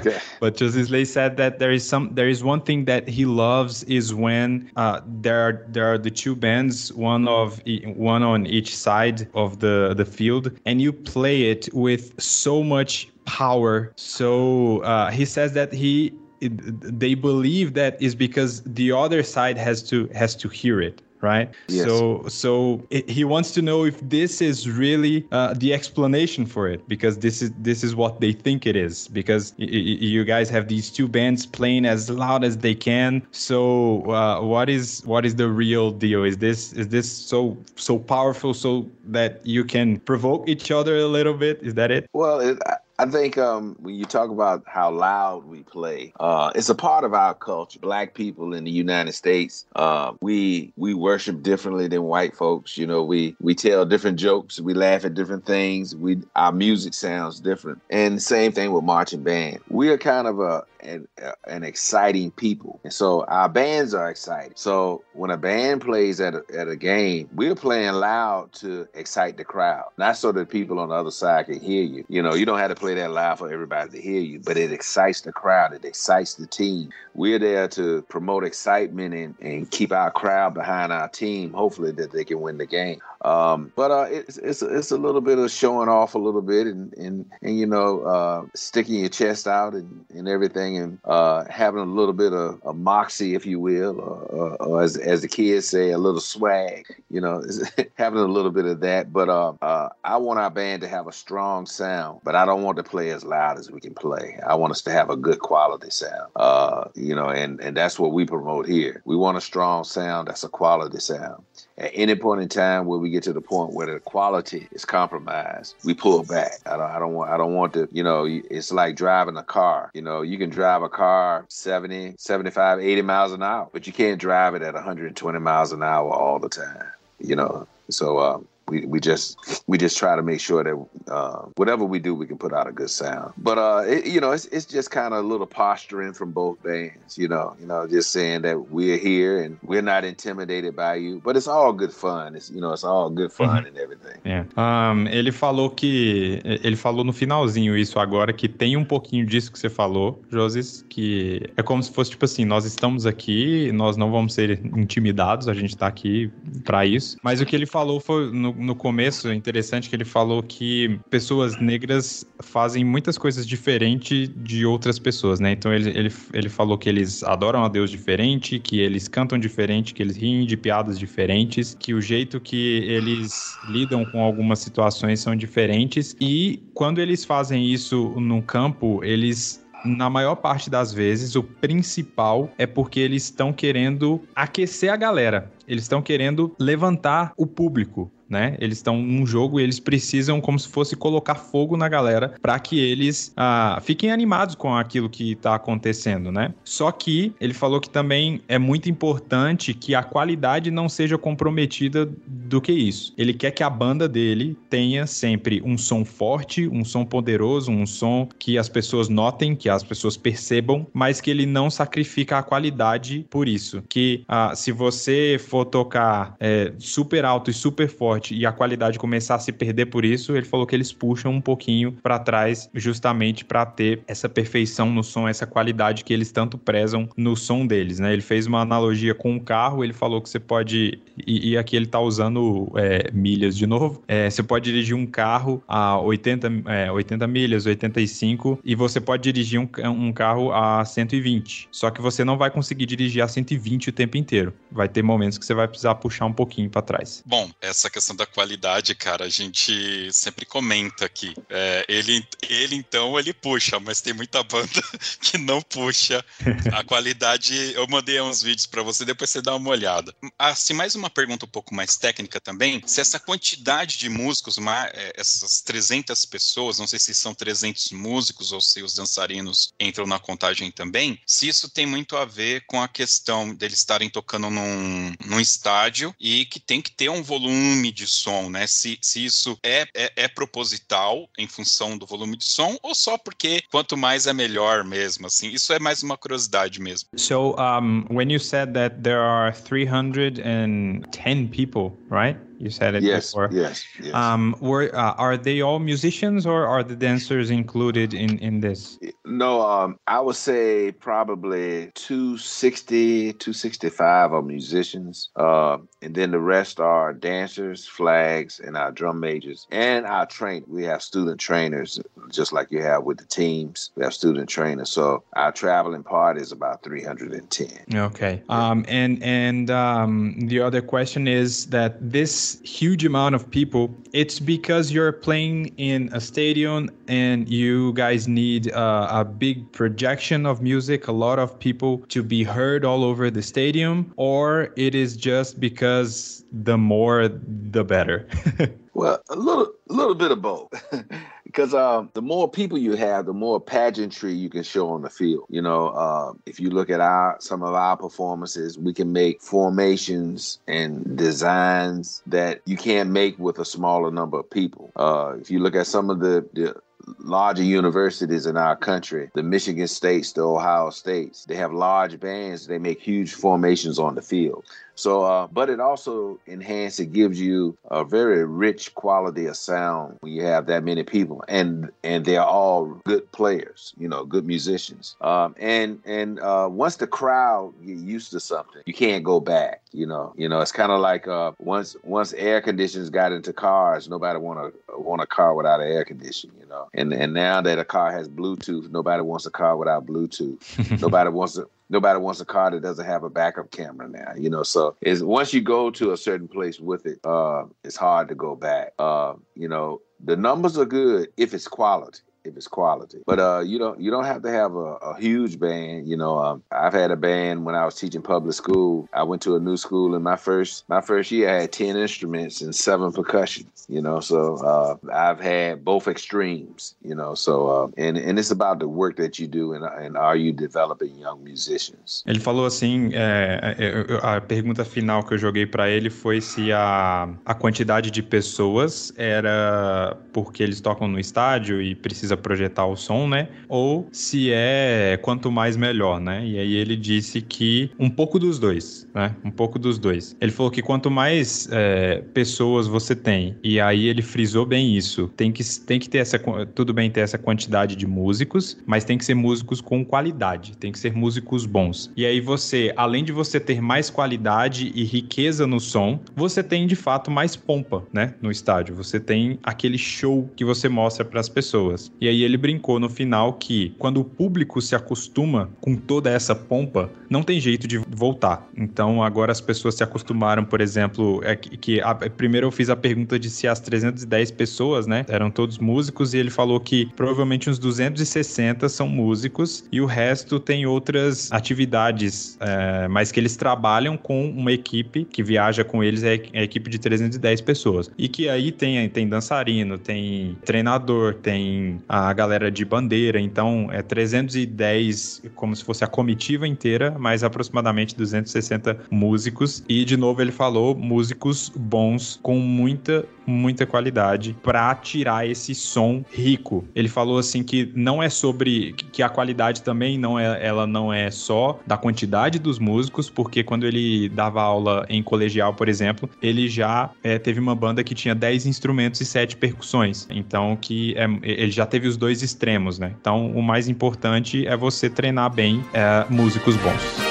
Okay. but Justice Lay said that there is some there is one thing that he loves is when uh, there are there are the two bands, one of one on each side of the the field and you play it with so much power. So uh, he says that he they believe that is because the other side has to has to hear it right? Yes. so so it, he wants to know if this is really uh, the explanation for it because this is this is what they think it is because you guys have these two bands playing as loud as they can. So uh, what is what is the real deal? Is this is this so so powerful so that you can provoke each other a little bit? Is that it? Well it, I think um, when you talk about how loud we play, uh, it's a part of our culture. Black people in the United States, uh, we we worship differently than white folks. You know, we we tell different jokes, we laugh at different things. We our music sounds different, and same thing with marching band. We are kind of a an, uh, an exciting people, and so our bands are exciting. So when a band plays at a, at a game, we're playing loud to excite the crowd, not so that people on the other side can hear you. You know, you don't have to play play that loud for everybody to hear you, but it excites the crowd, it excites the team. We're there to promote excitement and, and keep our crowd behind our team, hopefully that they can win the game. Um, but uh, it's it's it's a little bit of showing off a little bit and and, and you know uh, sticking your chest out and, and everything and uh, having a little bit of a moxie, if you will, or, or, as as the kids say, a little swag. You know, having a little bit of that. But uh, uh, I want our band to have a strong sound, but I don't want to play as loud as we can play. I want us to have a good quality sound. Uh, you know, and and that's what we promote here. We want a strong sound that's a quality sound. At any point in time where we get to the point where the quality is compromised, we pull back. I don't, I don't want, I don't want to, you know, it's like driving a car. You know, you can drive a car 70, 75, 80 miles an hour, but you can't drive it at 120 miles an hour all the time. You know, so um, we, we just we just try to make sure that uh, whatever we do, we can put out a good sound. But uh, it, you know, it's it's just kind of a little posturing from both bands. You know, you know, just saying that we're here and we're not intimidated by you. But it's all good fun. It's you know, it's all good fun uhum. and everything. Yeah. Um, ele falou que ele falou no finalzinho isso agora que tem um pouquinho disso que você falou, Joses, que é como se fosse tipo assim, nós estamos aqui, nós não vamos ser intimidados, a gente tá aqui para isso. Mas o que ele falou foi no, no começo, é interessante que ele falou que pessoas negras fazem muitas coisas diferentes de outras pessoas, né? Então ele, ele, ele falou que eles adoram a Deus diferente, que eles cantam diferente, que eles riem de piadas diferentes, que o jeito que eles lidam com algumas situações são diferentes e quando eles fazem isso no campo, eles na maior parte das vezes, o principal é porque eles estão querendo aquecer a galera. Eles estão querendo levantar o público né? Eles estão num jogo e eles precisam, como se fosse, colocar fogo na galera para que eles ah, fiquem animados com aquilo que está acontecendo, né? Só que ele falou que também é muito importante que a qualidade não seja comprometida do que isso. Ele quer que a banda dele tenha sempre um som forte, um som poderoso, um som que as pessoas notem, que as pessoas percebam, mas que ele não sacrifica a qualidade por isso. Que ah, se você for tocar é, super alto e super forte e a qualidade começar a se perder por isso, ele falou que eles puxam um pouquinho para trás justamente para ter essa perfeição no som, essa qualidade que eles tanto prezam no som deles, né? Ele fez uma analogia com o carro, ele falou que você pode e, e aqui ele tá usando é, milhas de novo. É, você pode dirigir um carro a 80, é, 80 milhas, 85 e você pode dirigir um, um carro a 120. Só que você não vai conseguir dirigir a 120 o tempo inteiro. Vai ter momentos que você vai precisar puxar um pouquinho para trás. Bom, essa questão questão da qualidade, cara, a gente sempre comenta aqui. É, ele, ele, então, ele puxa, mas tem muita banda que não puxa. A qualidade, eu mandei uns vídeos para você, depois você dá uma olhada. Assim, mais uma pergunta um pouco mais técnica também. Se essa quantidade de músicos, é, essas 300 pessoas, não sei se são 300 músicos ou se os dançarinos entram na contagem também, se isso tem muito a ver com a questão deles estarem tocando num, num estádio e que tem que ter um volume de som, né? Se, se isso é, é, é, proposital em função do volume de som ou só porque quanto mais é melhor mesmo, assim. Isso é mais uma curiosidade mesmo. So, um, when you said that there are 310 people, right? You said it yes, before. Yes, yes. Um, were uh, are they all musicians or are the dancers included in in this? No, um, I would say probably 260, 265 are musicians, uh, and then the rest are dancers, flags, and our drum majors and our train. We have student trainers, just like you have with the teams. We have student trainers, so our traveling part is about 310. Okay. Um, and and um, the other question is that this huge amount of people, it's because you're playing in a stadium and you guys need uh, a big projection of music, a lot of people to be heard all over the stadium, or it is just because the more the better? well, a little, a little bit of both. because uh, the more people you have, the more pageantry you can show on the field. You know, uh, if you look at our some of our performances, we can make formations and designs that you can't make with a smaller number of people. Uh, if you look at some of the, the larger universities in our country, the Michigan States, the Ohio States, they have large bands. They make huge formations on the field. So, uh, but it also enhances, it gives you a very rich quality of sound when you have that many people, and and they're all good players, you know, good musicians. Um, and and uh, once the crowd get used to something, you can't go back. You know, you know, it's kind of like uh, once once air conditioners got into cars, nobody want to want a car without an air conditioner. You know, and and now that a car has Bluetooth, nobody wants a car without Bluetooth. nobody wants to nobody wants a car that doesn't have a backup camera now, you know. So is once you go to a certain place with it, uh, it's hard to go back. Uh, you know, the numbers are good if it's quality if it's quality. But uh, you don't you don't have to have a, a huge band. You know, um, I've had a band when I was teaching public school. I went to a new school, and my first my first year I had ten instruments and seven percussion. You know, so uh, I've had both extremes. You know, so uh, and and it's about the work that you do and and are you developing young musicians. Ele falou assim, é, a pergunta final que eu joguei para ele foi se a a quantidade de pessoas era porque eles tocam no estádio e precisam precisa projetar o som, né? Ou se é quanto mais melhor, né? E aí ele disse que um pouco dos dois, né? Um pouco dos dois. Ele falou que quanto mais é, pessoas você tem, e aí ele frisou bem isso, tem que, tem que ter essa, tudo bem ter essa quantidade de músicos, mas tem que ser músicos com qualidade, tem que ser músicos bons. E aí você, além de você ter mais qualidade e riqueza no som, você tem de fato mais pompa, né? No estádio, você tem aquele show que você mostra para as pessoas. E aí ele brincou no final que quando o público se acostuma com toda essa pompa, não tem jeito de voltar. Então agora as pessoas se acostumaram, por exemplo, é que, a, primeiro eu fiz a pergunta de se as 310 pessoas, né, eram todos músicos e ele falou que provavelmente uns 260 são músicos e o resto tem outras atividades, é, mas que eles trabalham com uma equipe que viaja com eles é, é a equipe de 310 pessoas e que aí tem tem dançarino, tem treinador, tem a galera de bandeira, então é 310 como se fosse a comitiva inteira, mais aproximadamente 260 músicos e de novo ele falou músicos bons com muita muita qualidade para tirar esse som rico. Ele falou assim que não é sobre que a qualidade também não é ela não é só da quantidade dos músicos, porque quando ele dava aula em colegial, por exemplo, ele já é, teve uma banda que tinha 10 instrumentos e 7 percussões. Então que é, ele já teve os dois extremos, né? Então o mais importante é você treinar bem é, músicos bons.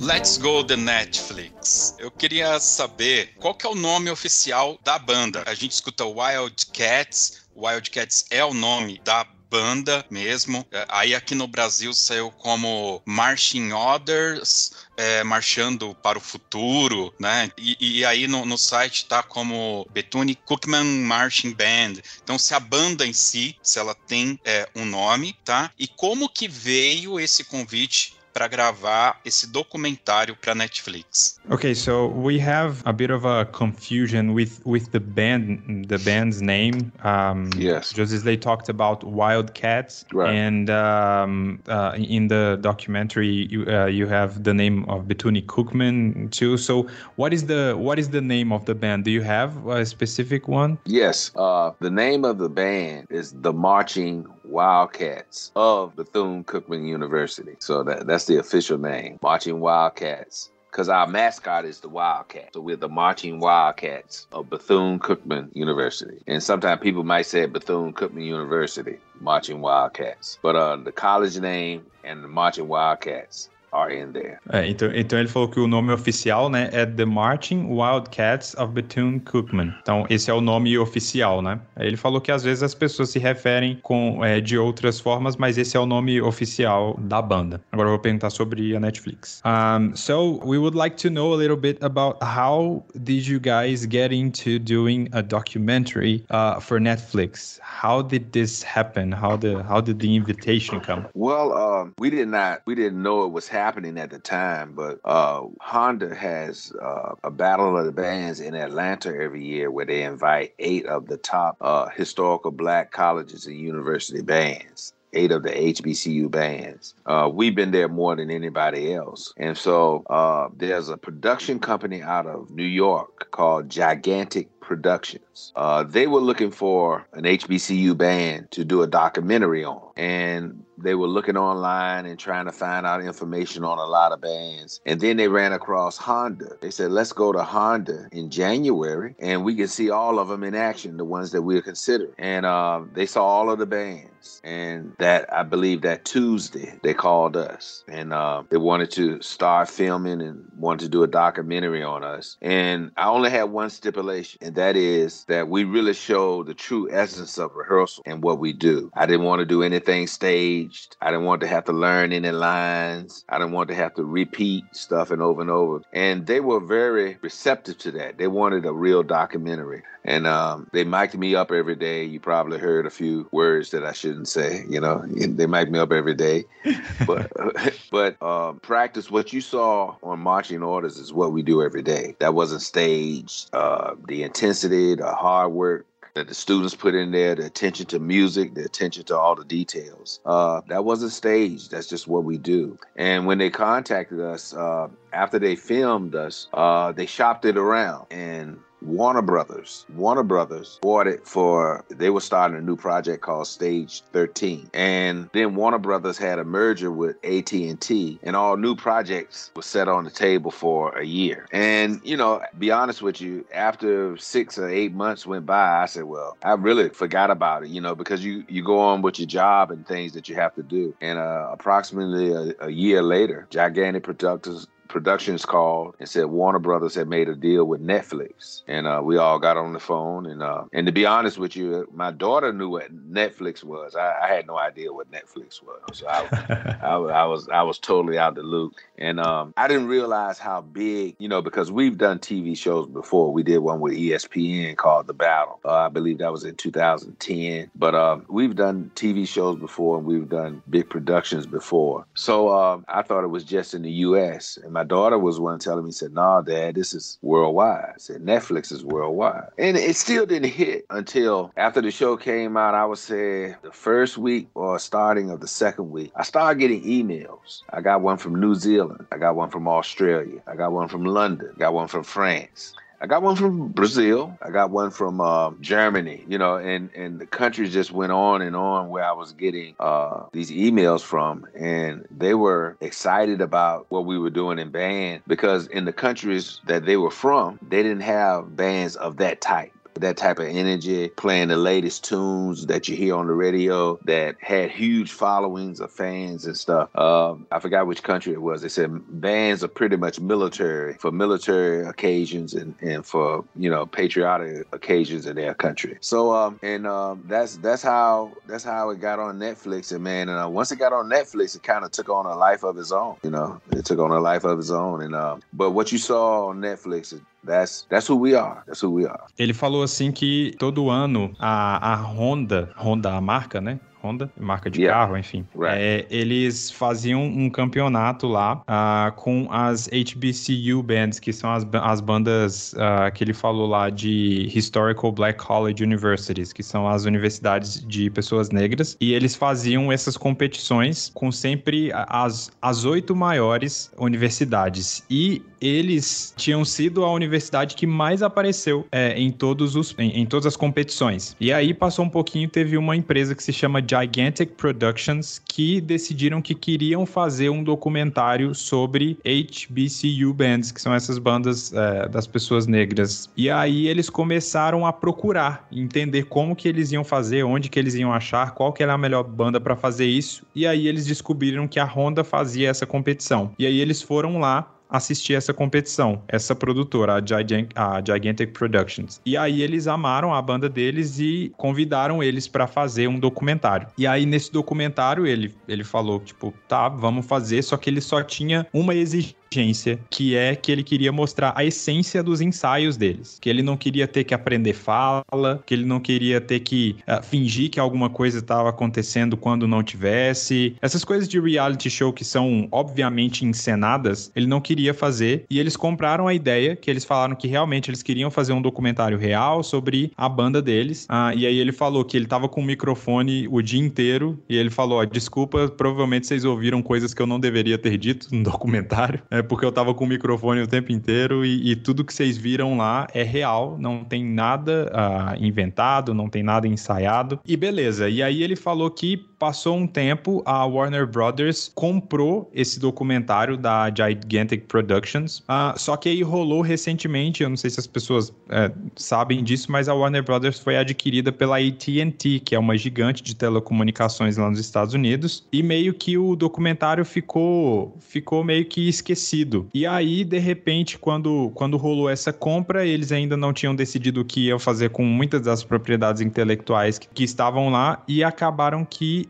Let's Go the Netflix. Eu queria saber qual que é o nome oficial da banda. A gente escuta Wildcats. Wildcats é o nome da banda mesmo. É, aí aqui no Brasil saiu como Marching Orders, é, marchando para o futuro, né? E, e aí no, no, site tá como Bethune Cookman Marching Band. Então, se a banda em si, se ela tem é, um nome, tá? E como que veio esse convite para gravar esse documentário para Netflix. Okay, so we have a bit of a confusion with with the band the band's name. Um, yes, just as they talked about Wildcats, right. and um, uh, in the documentary you uh, you have the name of Bethune Cookman too. So what is the what is the name of the band? Do you have a specific one? Yes, uh, the name of the band is the Marching Wildcats of Bethune Cookman University. So that, that's the official name, Marching Wildcats. Because our mascot is the Wildcat. So we're the Marching Wildcats of Bethune Cookman University. And sometimes people might say Bethune Cookman University, Marching Wildcats. But uh, the college name and the Marching Wildcats are in there. É, então, então ele falou que o nome oficial, né, é The Marching Wildcats of Bethune Cookman. Então esse é o nome oficial, né? Ele falou que às vezes as pessoas se referem com é, de outras formas, mas esse é o nome oficial da banda. Agora eu vou perguntar sobre a Netflix. Um, so we would like to know a little bit about how did you guys get into doing a documentary uh, for Netflix? How did this happen? How the how did the invitation come? Well, um, we did not we didn't know it was happening happening at the time, but uh, Honda has uh, a battle of the bands in Atlanta every year where they invite eight of the top uh, historical black colleges and university bands eight of the HBCU bands. Uh, we've been there more than anybody else. And so uh, there's a production company out of New York called Gigantic Productions. Uh, they were looking for an HBCU band to do a documentary on. And they were looking online and trying to find out information on a lot of bands. And then they ran across Honda. They said, let's go to Honda in January and we can see all of them in action, the ones that we're considering. And uh, they saw all of the bands. And that, I believe that Tuesday, they called us and uh, they wanted to start filming and wanted to do a documentary on us. And I only had one stipulation, and that is that we really show the true essence of rehearsal and what we do. I didn't want to do anything staged. I didn't want to have to learn any lines. I didn't want to have to repeat stuff and over and over. And they were very receptive to that. They wanted a real documentary. And um, they mic'd me up every day. You probably heard a few words that I shouldn't say. You know, they mic'd me up every day. but but um, practice what you saw on marching orders is what we do every day. That wasn't staged. Uh, the intensity, the hard work, that the students put in there, the attention to music, the attention to all the details. Uh, that wasn't staged. That's just what we do. And when they contacted us uh, after they filmed us, uh, they shopped it around and Warner Brothers. Warner Brothers bought it for they were starting a new project called Stage 13. And then Warner Brothers had a merger with AT&T and all new projects were set on the table for a year. And you know, be honest with you, after 6 or 8 months went by, I said, well, I really forgot about it, you know, because you you go on with your job and things that you have to do. And uh, approximately a, a year later, Gigantic Productions Productions called and said Warner Brothers had made a deal with Netflix, and uh, we all got on the phone. And uh, and to be honest with you, my daughter knew what Netflix was. I, I had no idea what Netflix was, so I, I, I, was I was totally out the loop. And um, I didn't realize how big, you know, because we've done TV shows before. We did one with ESPN called The Battle. Uh, I believe that was in 2010. But um, we've done TV shows before, and we've done big productions before. So um, I thought it was just in the U.S. and my my daughter was one telling me, said, "Nah, Dad, this is worldwide." I said, "Netflix is worldwide," and it still didn't hit until after the show came out. I would say the first week or starting of the second week, I started getting emails. I got one from New Zealand. I got one from Australia. I got one from London. Got one from France. I got one from Brazil. I got one from uh, Germany. You know, and and the countries just went on and on where I was getting uh, these emails from, and they were excited about what we were doing in band because in the countries that they were from, they didn't have bands of that type that type of energy, playing the latest tunes that you hear on the radio that had huge followings of fans and stuff. Um, I forgot which country it was. They said bands are pretty much military for military occasions and, and for you know patriotic occasions in their country. So um, and um, that's that's how that's how it got on Netflix. And man, and uh, once it got on Netflix, it kind of took on a life of its own. You know, it took on a life of its own. And uh, but what you saw on Netflix That's, that's who we are. That's who we are. Ele falou assim que todo ano a, a Honda, Honda a marca, né? Honda, marca de yeah. carro, enfim. Right. É, eles faziam um campeonato lá uh, com as HBCU Bands, que são as, as bandas uh, que ele falou lá de Historical Black College Universities, que são as universidades de pessoas negras. E eles faziam essas competições com sempre as, as oito maiores universidades. E eles tinham sido a universidade que mais apareceu é, em, todos os, em, em, todas as competições. E aí passou um pouquinho, teve uma empresa que se chama Gigantic Productions que decidiram que queriam fazer um documentário sobre HBCU bands, que são essas bandas é, das pessoas negras. E aí eles começaram a procurar, entender como que eles iam fazer, onde que eles iam achar, qual que era a melhor banda para fazer isso. E aí eles descobriram que a Honda fazia essa competição. E aí eles foram lá assistir essa competição, essa produtora, a, Gigantic, a Gigantic Productions. E aí eles amaram a banda deles e convidaram eles para fazer um documentário. E aí nesse documentário ele, ele falou, tipo, tá, vamos fazer, só que ele só tinha uma exigência que é que ele queria mostrar a essência dos ensaios deles. Que ele não queria ter que aprender fala, que ele não queria ter que uh, fingir que alguma coisa estava acontecendo quando não tivesse. Essas coisas de reality show que são obviamente encenadas, ele não queria fazer. E eles compraram a ideia, que eles falaram que realmente eles queriam fazer um documentário real sobre a banda deles. Uh, e aí ele falou que ele tava com o microfone o dia inteiro. E ele falou: ó, desculpa, provavelmente vocês ouviram coisas que eu não deveria ter dito no documentário. É porque eu tava com o microfone o tempo inteiro e, e tudo que vocês viram lá é real, não tem nada uh, inventado, não tem nada ensaiado. E beleza. E aí ele falou que passou um tempo, a Warner Brothers comprou esse documentário da Gigantic Productions. Uh, só que aí rolou recentemente, eu não sei se as pessoas é, sabem disso, mas a Warner Brothers foi adquirida pela AT&T, que é uma gigante de telecomunicações lá nos Estados Unidos. E meio que o documentário ficou, ficou meio que esquecido. E aí, de repente, quando, quando rolou essa compra, eles ainda não tinham decidido o que iam fazer com muitas das propriedades intelectuais que, que estavam lá e acabaram que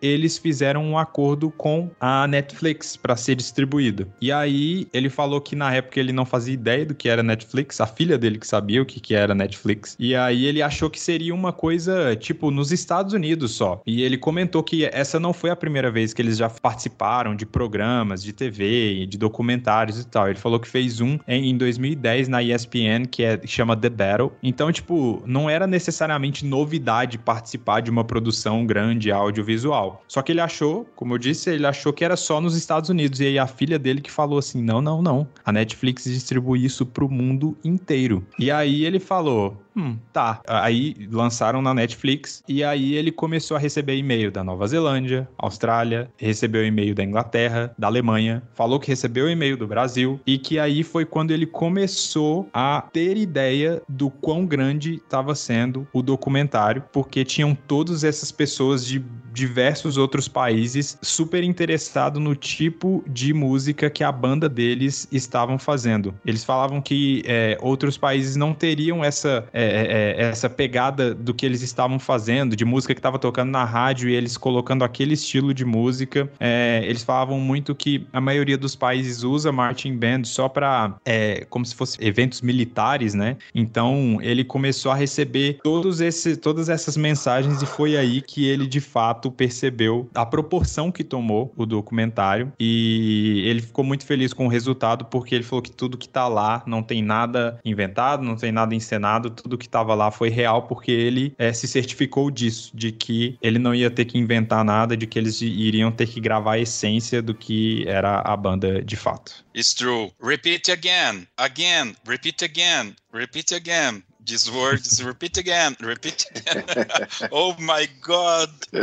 eles fizeram um acordo com a Netflix para ser distribuído. E aí ele falou que na época ele não fazia ideia do que era Netflix, a filha dele que sabia o que, que era Netflix. E aí ele achou que seria uma coisa tipo nos Estados Unidos só. E ele comentou que essa não foi a primeira vez que eles já participaram de programas de TV, de documentários e tal. Ele falou que fez um em 2010 na ESPN que é chama The Battle. Então, tipo, não era necessariamente novidade participar de uma produção grande audiovisual. Só que ele achou, como eu disse, ele achou que era só nos Estados Unidos. E aí a filha dele que falou assim: não, não, não. A Netflix distribui isso pro mundo inteiro. E aí ele falou: Hum, tá. Aí lançaram na Netflix e aí ele começou a receber e-mail da Nova Zelândia, Austrália, recebeu e-mail da Inglaterra, da Alemanha, falou que recebeu e-mail do Brasil e que aí foi quando ele começou a ter ideia do quão grande estava sendo o documentário, porque tinham todas essas pessoas de diversos outros países super interessado no tipo de música que a banda deles estavam fazendo. Eles falavam que é, outros países não teriam essa é, é, é, essa pegada do que eles estavam fazendo, de música que estava tocando na rádio e eles colocando aquele estilo de música. É, eles falavam muito que a maioria dos países usa marching band só para é, como se fosse eventos militares, né? Então ele começou a receber todos esse, todas essas mensagens e foi aí que ele de fato percebeu a proporção que tomou o documentário e ele ficou muito feliz com o resultado porque ele falou que tudo que tá lá não tem nada inventado, não tem nada encenado, tudo tudo que estava lá foi real porque ele é, se certificou disso, de que ele não ia ter que inventar nada, de que eles iriam ter que gravar a essência do que era a banda de fato. It's true. Repeat again, again, repeat again, repeat again. These words, repeat again, repeat again. oh my God!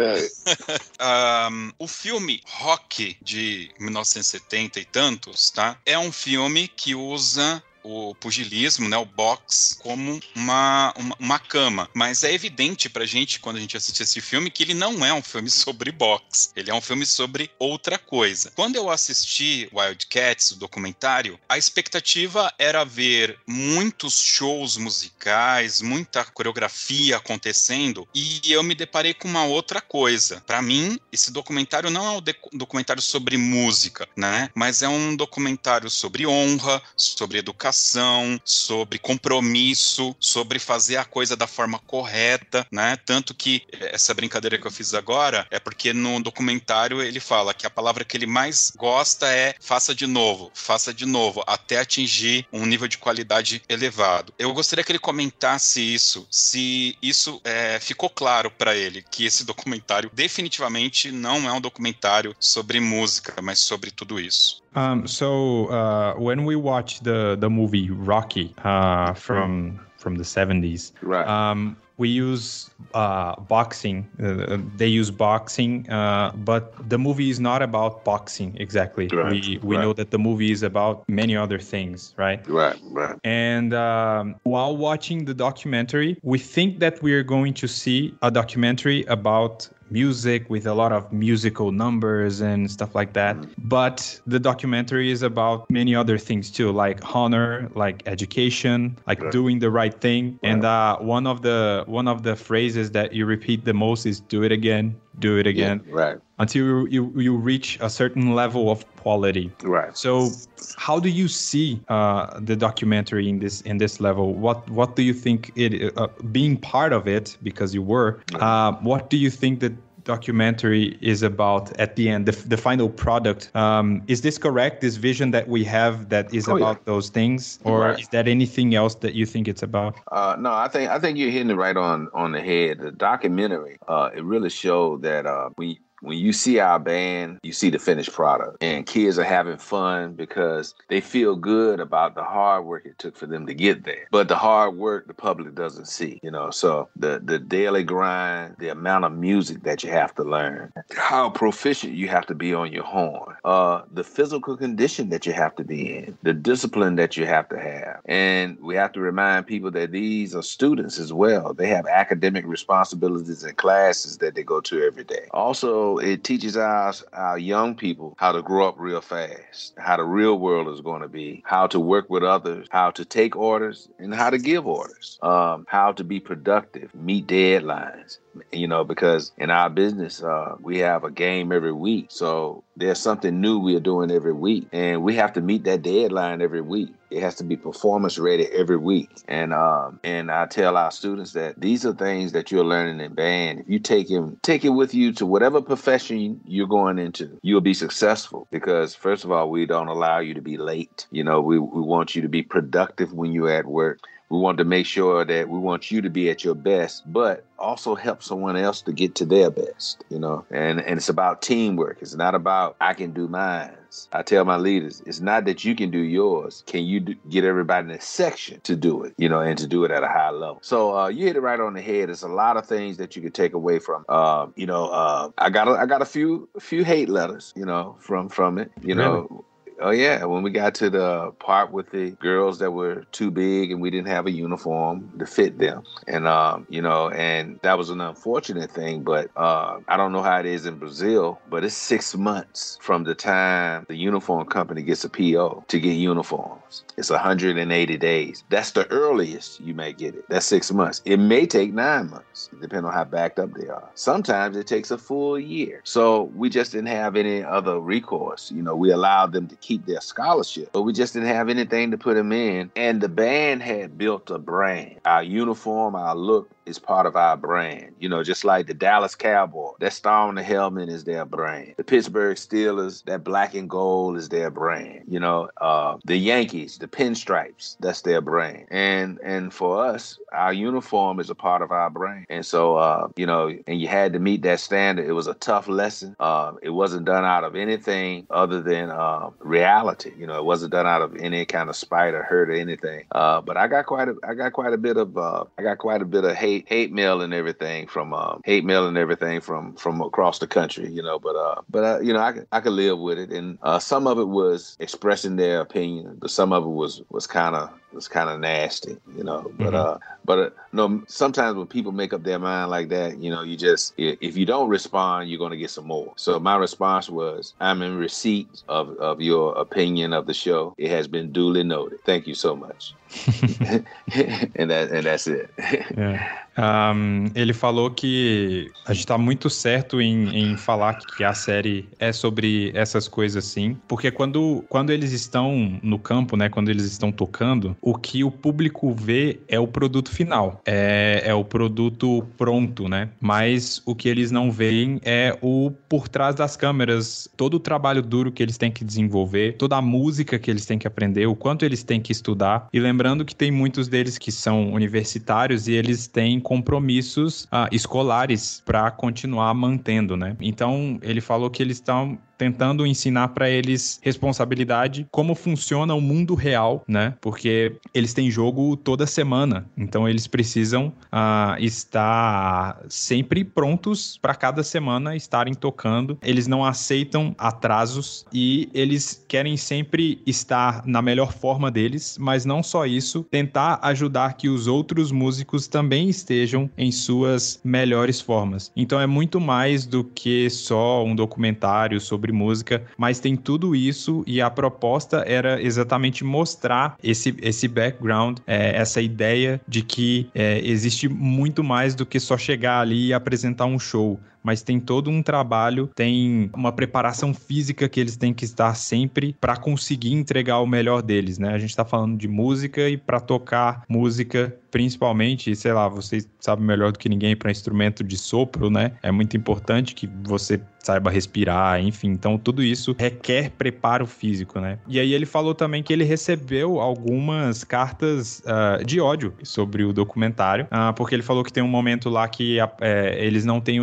um, o filme Rock de 1970 e tantos, tá? É um filme que usa o pugilismo, né, o box, como uma, uma, uma, cama. Mas é evidente pra gente, quando a gente assiste esse filme, que ele não é um filme sobre box. Ele é um filme sobre outra coisa. Quando eu assisti Wildcats, o documentário, a expectativa era ver muitos shows musicais, muita coreografia acontecendo, e eu me deparei com uma outra coisa. Para mim, esse documentário não é um documentário sobre música, né? Mas é um documentário sobre honra, sobre educação dedicação, sobre compromisso, sobre fazer a coisa da forma correta, né? Tanto que essa brincadeira que eu fiz agora é porque no documentário ele fala que a palavra que ele mais gosta é faça de novo, faça de novo, até atingir um nível de qualidade elevado. Eu gostaria que ele comentasse isso, se isso é, ficou claro para ele, que esse documentário definitivamente não é um documentário sobre música, mas sobre tudo isso. Um, so uh, when we watch the the movie Rocky uh, from from the seventies, right. um, we use uh, boxing. Uh, they use boxing, uh, but the movie is not about boxing exactly. Right. We we right. know that the movie is about many other things, right? Right, right. And um, while watching the documentary, we think that we are going to see a documentary about music with a lot of musical numbers and stuff like that. But the documentary is about many other things too, like honor, like education, like right. doing the right thing. Right. And uh, one of the one of the phrases that you repeat the most is "do it again." Do it again. Yeah, right. Until you, you you reach a certain level of quality. Right. So, how do you see uh, the documentary in this in this level? What what do you think it uh, being part of it because you were? Uh, what do you think that documentary is about at the end, the, the final product? Um, is this correct? This vision that we have that is Oh, yeah. about those things, or Right. is that anything else that you think it's about? Uh, no, I think I think you're hitting it right on on the head. The documentary, uh, it really showed that uh, we. When you see our band, you see the finished product, and kids are having fun because they feel good about the hard work it took for them to get there. But the hard work the public doesn't see, you know. So the the daily grind, the amount of music that you have to learn, how proficient you have to be on your horn, uh, the physical condition that you have to be in, the discipline that you have to have. And we have to remind people that these are students as well. They have academic responsibilities and classes that they go to every day. Also, it teaches our, our young people how to grow up real fast, how the real world is going to be, how to work with others, how to take orders, and how to give orders, um, how to be productive, meet deadlines you know, because in our business, uh, we have a game every week. So there's something new we are doing every week, and we have to meet that deadline every week. It has to be performance ready every week. And um, and I tell our students that these are things that you're learning in band. If you take him, take it with you to whatever profession you're going into, you'll be successful. Because first of all, we don't allow you to be late. You know, we, we want you to be productive when you're at work. We want to make sure that we want you to be at your best, but also help someone else to get to their best, you know. And and it's about teamwork. It's not about I can do mine. I tell my leaders, it's not that you can do yours. Can you do, get everybody in the section to do it, you know, and to do it at a high level? So uh, you hit it right on the head. There's a lot of things that you can take away from. Uh, you know, uh, I got a, I got a few a few hate letters, you know, from from it. You know, Oh yeah, when we got to the part with the girls that were too big and we didn't have a uniform to fit them, and um, you know, and that was an unfortunate thing. But uh, I don't know how it is in Brazil, but it's six months from the time the uniform company gets a PO to get uniforms. It's 180 days. That's the earliest you may get it. That's six months. It may take nine months, depending on how backed up they are. Sometimes it takes a full year. So we just didn't have any other recourse. You know, we allowed them to keep their scholarship, but we just didn't have anything to put them in. And the band had built a brand. Our uniform, our look is part of our brand. You know, just like the Dallas Cowboy, that star on the helmet is their brand. The Pittsburgh Steelers, that black and gold is their brand. You know, uh, the Yankees, the pinstripes, that's their brand. And and for us, our uniform is a part of our brand. And so, uh, you know, and you had to meet that standard. It was a tough lesson. Uh, it wasn't done out of anything other than uh, reality. You know, it wasn't done out of any kind of spite or hurt or anything. Uh, but I got quite a, I got quite a bit of, uh, I got quite a bit of hate, hate mail and everything from, um, hate mail and everything from, from across the country. You know, but, uh, but uh, you know, I, I could live with it. And uh, some of it was expressing their opinion, but some of it was was kind of was kind of nasty. You know, but Mhm. uh, but uh, no, sometimes when people make up their mind like that, you know, you just if you don't respond, you're gonna get some more. So my response was, I'm in receipt of of your opinion of the show. It has been duly noted. Thank you so much. and that and that's it. É. Um, ele falou que a gente tá muito certo em, em falar que a série é sobre essas coisas assim, porque quando, quando eles estão no campo, né, quando eles estão tocando, o que o público vê é o produto final, é, é o produto pronto, né? Mas o que eles não veem é o por trás das câmeras, todo o trabalho duro que eles têm que desenvolver, toda a música que eles têm que aprender, o quanto eles têm que estudar. E lembrando que tem muitos deles que são universitários e eles têm compromissos ah, escolares para continuar mantendo, né? Então ele falou que eles estão tentando ensinar para eles responsabilidade, como funciona o mundo real, né? Porque eles têm jogo toda semana, então eles precisam ah, estar sempre prontos para cada semana estarem tocando. Eles não aceitam atrasos e eles querem sempre estar na melhor forma deles, mas não só isso, tentar ajudar que os outros músicos também estejam em suas melhores formas. Então é muito mais do que só um documentário sobre música, mas tem tudo isso e a proposta era exatamente mostrar esse, esse background, é, essa ideia de que é, existe muito mais do que só chegar ali e apresentar um show mas tem todo um trabalho, tem uma preparação física que eles têm que estar sempre para conseguir entregar o melhor deles, né? A gente está falando de música e para tocar música principalmente, sei lá, vocês sabem melhor do que ninguém para instrumento de sopro, né? É muito importante que você saiba respirar, enfim. Então, tudo isso requer preparo físico, né? E aí ele falou também que ele recebeu algumas cartas uh, de ódio sobre o documentário, uh, porque ele falou que tem um momento lá que uh, eles não têm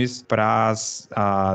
uniformes para as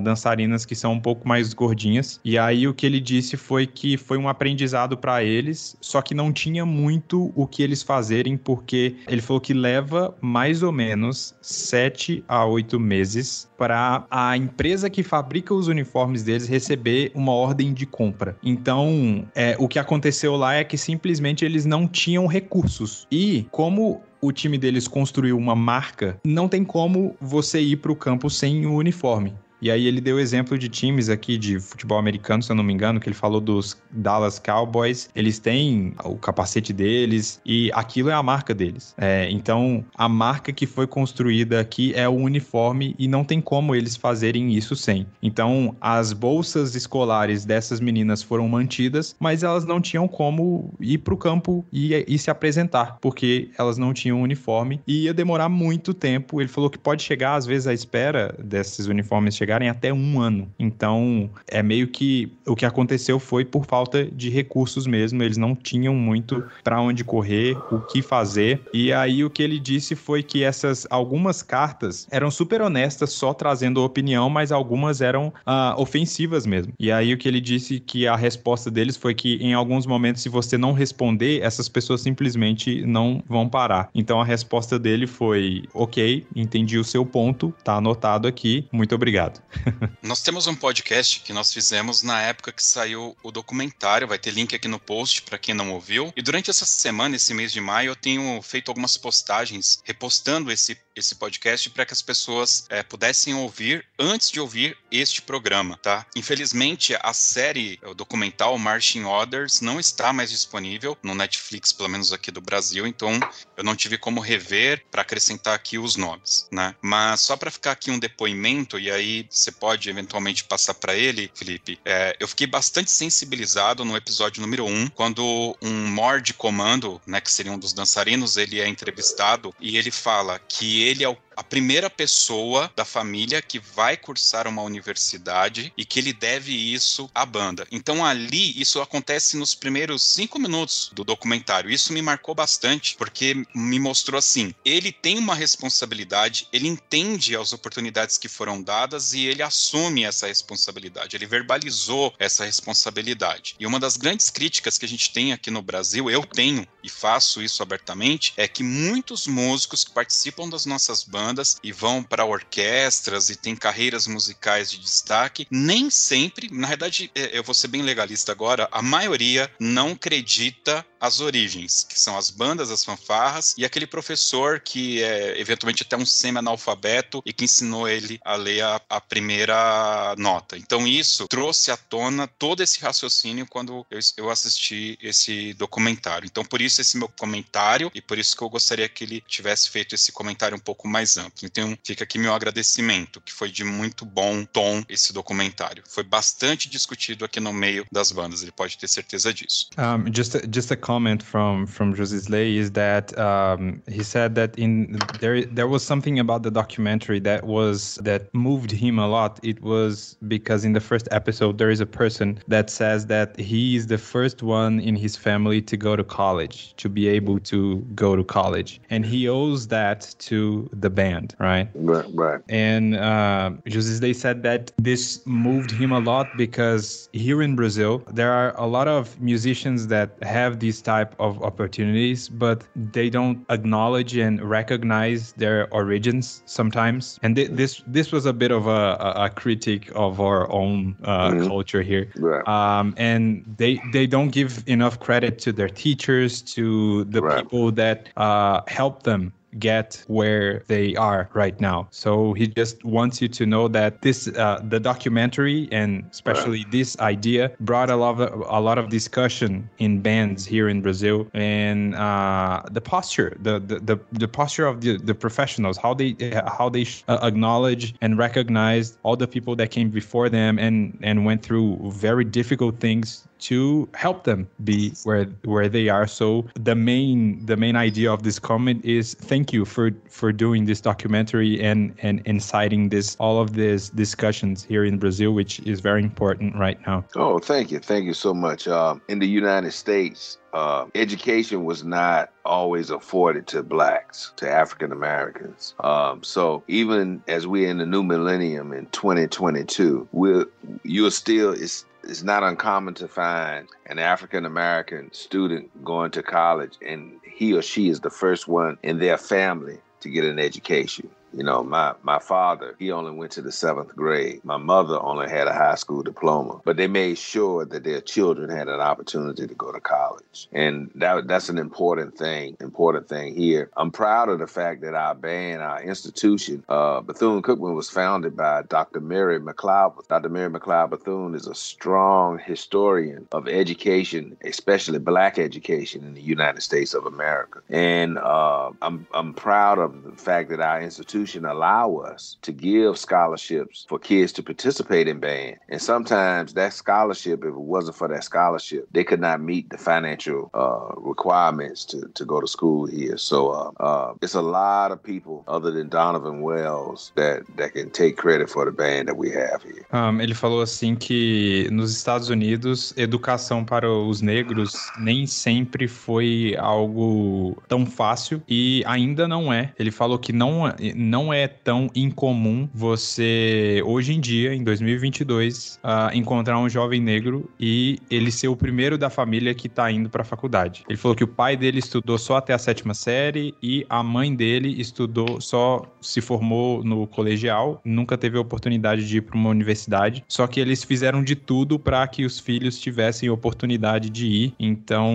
dançarinas que são um pouco mais gordinhas. E aí o que ele disse foi que foi um aprendizado para eles, só que não tinha muito o que eles fazerem, porque ele falou que leva mais ou menos sete a oito meses para a empresa que fabrica os uniformes deles receber uma ordem de compra. Então, é, o que aconteceu lá é que simplesmente eles não tinham recursos. E como o time deles construiu uma marca, não tem como você ir para o campo sem o uniforme. E aí ele deu exemplo de times aqui de futebol americano, se eu não me engano, que ele falou dos Dallas Cowboys. Eles têm o capacete deles e aquilo é a marca deles. É, então, a marca que foi construída aqui é o uniforme e não tem como eles fazerem isso sem. Então, as bolsas escolares dessas meninas foram mantidas, mas elas não tinham como ir para o campo e, e se apresentar, porque elas não tinham uniforme e ia demorar muito tempo. Ele falou que pode chegar, às vezes, à espera desses uniformes chegarem até um ano. Então, é meio que o que aconteceu foi por falta de recursos mesmo. Eles não tinham muito para onde correr, o que fazer. E aí o que ele disse foi que essas algumas cartas eram super honestas, só trazendo opinião, mas algumas eram uh, ofensivas mesmo. E aí o que ele disse que a resposta deles foi que em alguns momentos, se você não responder, essas pessoas simplesmente não vão parar. Então a resposta dele foi: ok, entendi o seu ponto, tá anotado aqui, muito obrigado. nós temos um podcast que nós fizemos na época que saiu o documentário, vai ter link aqui no post para quem não ouviu. E durante essa semana, esse mês de maio, eu tenho feito algumas postagens repostando esse esse podcast para que as pessoas é, pudessem ouvir antes de ouvir este programa, tá? Infelizmente, a série, o documental Marching Orders não está mais disponível no Netflix, pelo menos aqui do Brasil, então eu não tive como rever para acrescentar aqui os nomes, né? Mas só para ficar aqui um depoimento, e aí você pode eventualmente passar para ele, Felipe, é, eu fiquei bastante sensibilizado no episódio número 1, um, quando um Mord comando, né, que seria um dos dançarinos, ele é entrevistado e ele fala que ele é o a primeira pessoa da família que vai cursar uma universidade e que ele deve isso à banda. Então ali isso acontece nos primeiros cinco minutos do documentário. Isso me marcou bastante porque me mostrou assim: ele tem uma responsabilidade, ele entende as oportunidades que foram dadas e ele assume essa responsabilidade. Ele verbalizou essa responsabilidade. E uma das grandes críticas que a gente tem aqui no Brasil, eu tenho e faço isso abertamente, é que muitos músicos que participam das nossas bandas bandas e vão para orquestras e têm carreiras musicais de destaque, nem sempre, na verdade, é, eu vou ser bem legalista agora, a maioria não acredita as origens, que são as bandas, as fanfarras, e aquele professor que é eventualmente até um semi-analfabeto e que ensinou ele a ler a, a, primeira nota. Então isso trouxe à tona todo esse raciocínio quando eu, eu assisti esse documentário. Então por isso esse meu comentário e por isso que eu gostaria que ele tivesse feito esse comentário um pouco mais amplo. Então fica aqui meu agradecimento, que foi de muito bom tom esse documentário. Foi bastante discutido aqui no meio das bandas, ele pode ter certeza disso. Um, just, a, just a comment from from José Slay is that um, he said that in there there was something about the documentary that was that moved him a lot. It was because in the first episode there is a person that says that he is the first one in his family to go to college, to be able to go to college, and he owes that to the band, right? Right, right. And uh, José they said that this moved him a lot because here in Brazil there are a lot of musicians that have these type of opportunities, but they don't acknowledge and recognize their origins sometimes. And th- this this was a bit of a, a, critique of our own uh, mm-hmm. culture here. Right. Um, and they they don't give enough credit to their teachers, to the right. people that uh, help them get where they are right now. So he just wants you to know that this uh, the documentary and especially this idea brought a lot of a lot of discussion in bands here in Brazil and uh, the posture, the, the the the posture of the the professionals, how they how they uh, acknowledge and recognize all the people that came before them and and went through very difficult things to help them be where where they are. So the main the main idea of this comment is thank you for for doing this documentary and and inciting this all of these discussions here in brazil which is very important right now. Oh thank you. Thank you so much. Um, in the united states uh, education was not always afforded to blacks, to African Americans. Um, so even as we're in the new millennium in 2022, we're you're still it's it's not uncommon to find an African American student going to college and he or she is the first one in their family to get an education. You know, my my father, he only went to the seventh grade. My mother only had a high school diploma, but they made sure that their children had an opportunity to go to college, and that that's an important thing. Important thing here. I'm proud of the fact that our band, our institution, uh, Bethune Cookman, was founded by Dr. Mary McLeod. Dr. Mary McLeod Bethune is a strong historian of education, especially Black education in the United States of America, and uh, I'm I'm proud of the fact that our institution institution allow us to give scholarships for kids to participate in band. And sometimes that scholarship, if it wasn't for that scholarship, they could not meet the financial uh, requirements to, to go to school here. So uh, uh, it's a lot of people other than Donovan Wells that, that can take credit for the band that we have here. Um, ele falou assim que nos Estados Unidos, educação para os negros nem sempre foi algo tão fácil e ainda não é. Ele falou que não, não é tão incomum você, hoje em dia, em 2022, uh, encontrar um jovem negro e ele ser o primeiro da família que tá indo pra faculdade. Ele falou que o pai dele estudou só até a sétima série e a mãe dele estudou só, se formou no colegial, nunca teve a oportunidade de ir para uma universidade. Só que eles fizeram de tudo para que os filhos tivessem oportunidade de ir. Então,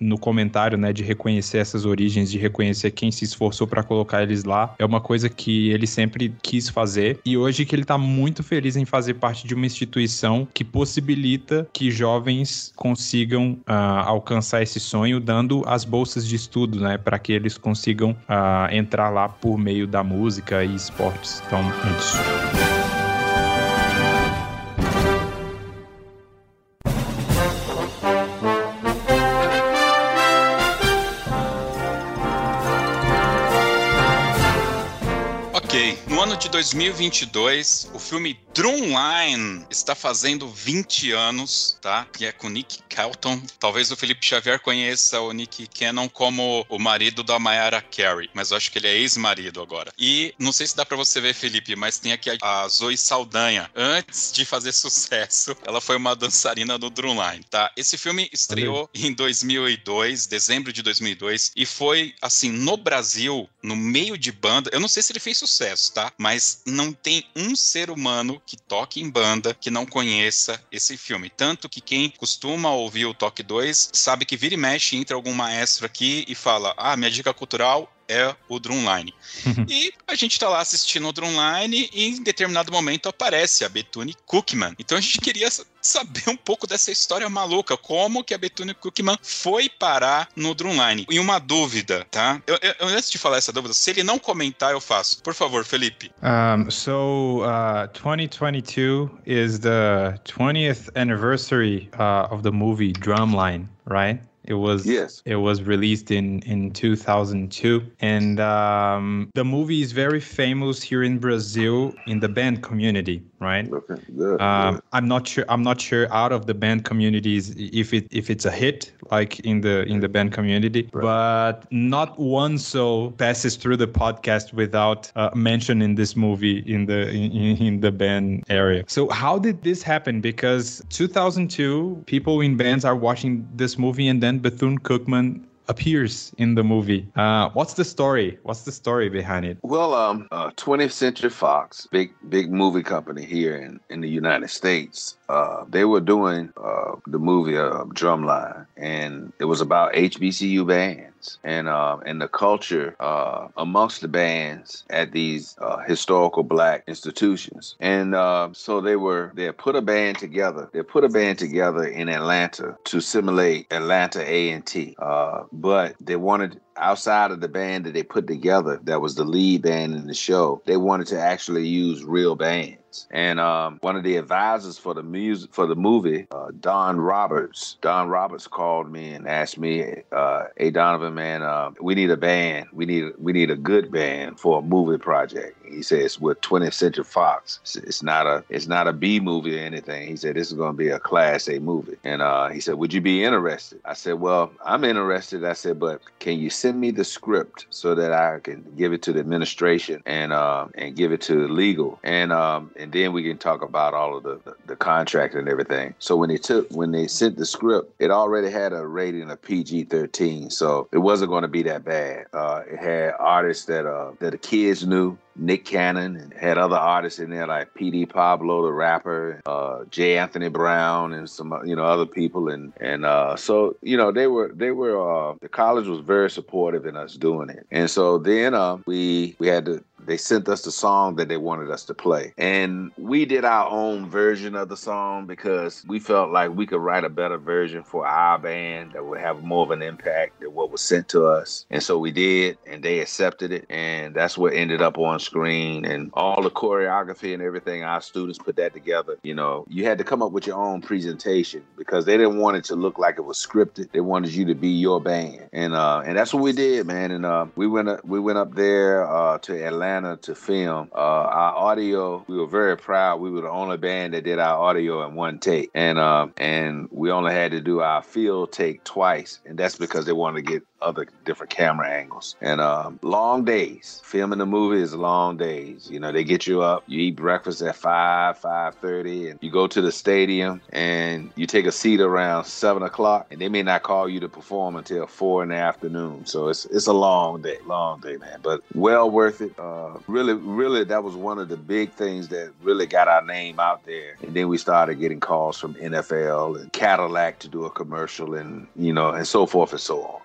no comentário, né, de reconhecer essas origens, de reconhecer quem se esforçou para colocar eles lá, é uma coisa que ele sempre quis fazer e hoje que ele está muito feliz em fazer parte de uma instituição que possibilita que jovens consigam uh, alcançar esse sonho, dando as bolsas de estudo, né, para que eles consigam uh, entrar lá por meio da música e esportes. Então, é isso. De 2022, o filme Drumline está fazendo 20 anos, tá? Que é com Nick Kelton. Talvez o Felipe Xavier conheça o Nick Cannon como o marido da Mayara Carey, mas eu acho que ele é ex-marido agora. E não sei se dá para você ver, Felipe, mas tem aqui a Zoe Saldanha. Antes de fazer sucesso, ela foi uma dançarina do Drumline, tá? Esse filme estreou em 2002, dezembro de 2002, e foi assim no Brasil, no meio de banda. Eu não sei se ele fez sucesso, tá? mas não tem um ser humano que toque em banda que não conheça esse filme. Tanto que quem costuma ouvir o Toque 2 sabe que vira e mexe, entra algum maestro aqui e fala: Ah, minha dica cultural é o Drumline. e a gente tá lá assistindo o Drumline e em determinado momento aparece a Bethune Cookman. Então a gente queria saber um pouco dessa história maluca, como que a Bethune Cookman foi parar no Drumline. E uma dúvida, tá? Eu, eu, antes de falar essa dúvida, se ele não comentar, eu faço. Por favor, Felipe. Um, so, uh, 2022 is the 20th anniversary uh, of the movie Drumline, right? It was yes. It was released in in 2002, and um, the movie is very famous here in Brazil in the band community, right? Okay, good, um, good. I'm not sure. I'm not sure out of the band communities if it if it's a hit like in the in the band community, right. but not one soul passes through the podcast without uh, mentioning this movie in the in, in the band area. So how did this happen? Because 2002, people in bands are watching this movie and then Bethune Cookman appears in the movie. Uh, what's the story? What's the story behind it? Well, um, uh, 20th Century Fox, big big movie company here in, in the United States, uh, they were doing uh, the movie uh, Drumline, and it was about HBCU bands and uh, and the culture uh, amongst the bands at these uh, historical black institutions. And uh, so they were they put a band together. They put a band together in Atlanta to simulate Atlanta A and T, but they wanted outside of the band that they put together that was the lead band in the show they wanted to actually use real bands and um, one of the advisors for the music for the movie, uh, Don Roberts, Don Roberts called me and asked me, uh, "Hey Donovan, man, uh, we need a band. We need we need a good band for a movie project." He says with 20th Century Fox, it's not a it's not a B movie or anything. He said this is going to be a Class A movie, and uh, he said, "Would you be interested?" I said, "Well, I'm interested." I said, "But can you send me the script so that I can give it to the administration and uh, and give it to legal and um, and then we can talk about all of the, the, the contract and everything." So when they took when they sent the script, it already had a rating of PG-13, so it wasn't going to be that bad. Uh, it had artists that uh, that the kids knew. Nick Cannon and had other artists in there like PD Pablo, the rapper, uh, J. Anthony Brown, and some you know other people, and and uh, so you know they were they were uh, the college was very supportive in us doing it, and so then uh, we we had to they sent us the song that they wanted us to play. And we did our own version of the song because we felt like we could write a better version for our band that would have more of an impact than what was sent to us. And so we did, and they accepted it. And that's what ended up on screen. And all the choreography and everything, our students put that together. You know, you had to come up with your own presentation because they didn't want it to look like it was scripted. They wanted you to be your band. And uh, and that's what we did, man. And uh, we went up, we went up there uh, to Atlanta to film. Uh, our audio, we were very proud. We were the only band that did our audio in one take, and uh, and we only had to do our field take twice, and that's because they wanted to get other different camera angles. And um, long days. Filming the movie is long days. You know, they get you up, you eat breakfast at five, five thirty, and you go to the stadium and you take a seat around seven o'clock, and they may not call you to perform until four in the afternoon. So it's it's a long day, long day, man. But well worth it. Uh, really, really, that was one of the big things that really got our name out there. And then we started getting calls from NFL and Cadillac to do a commercial, and you know, and so forth and so on.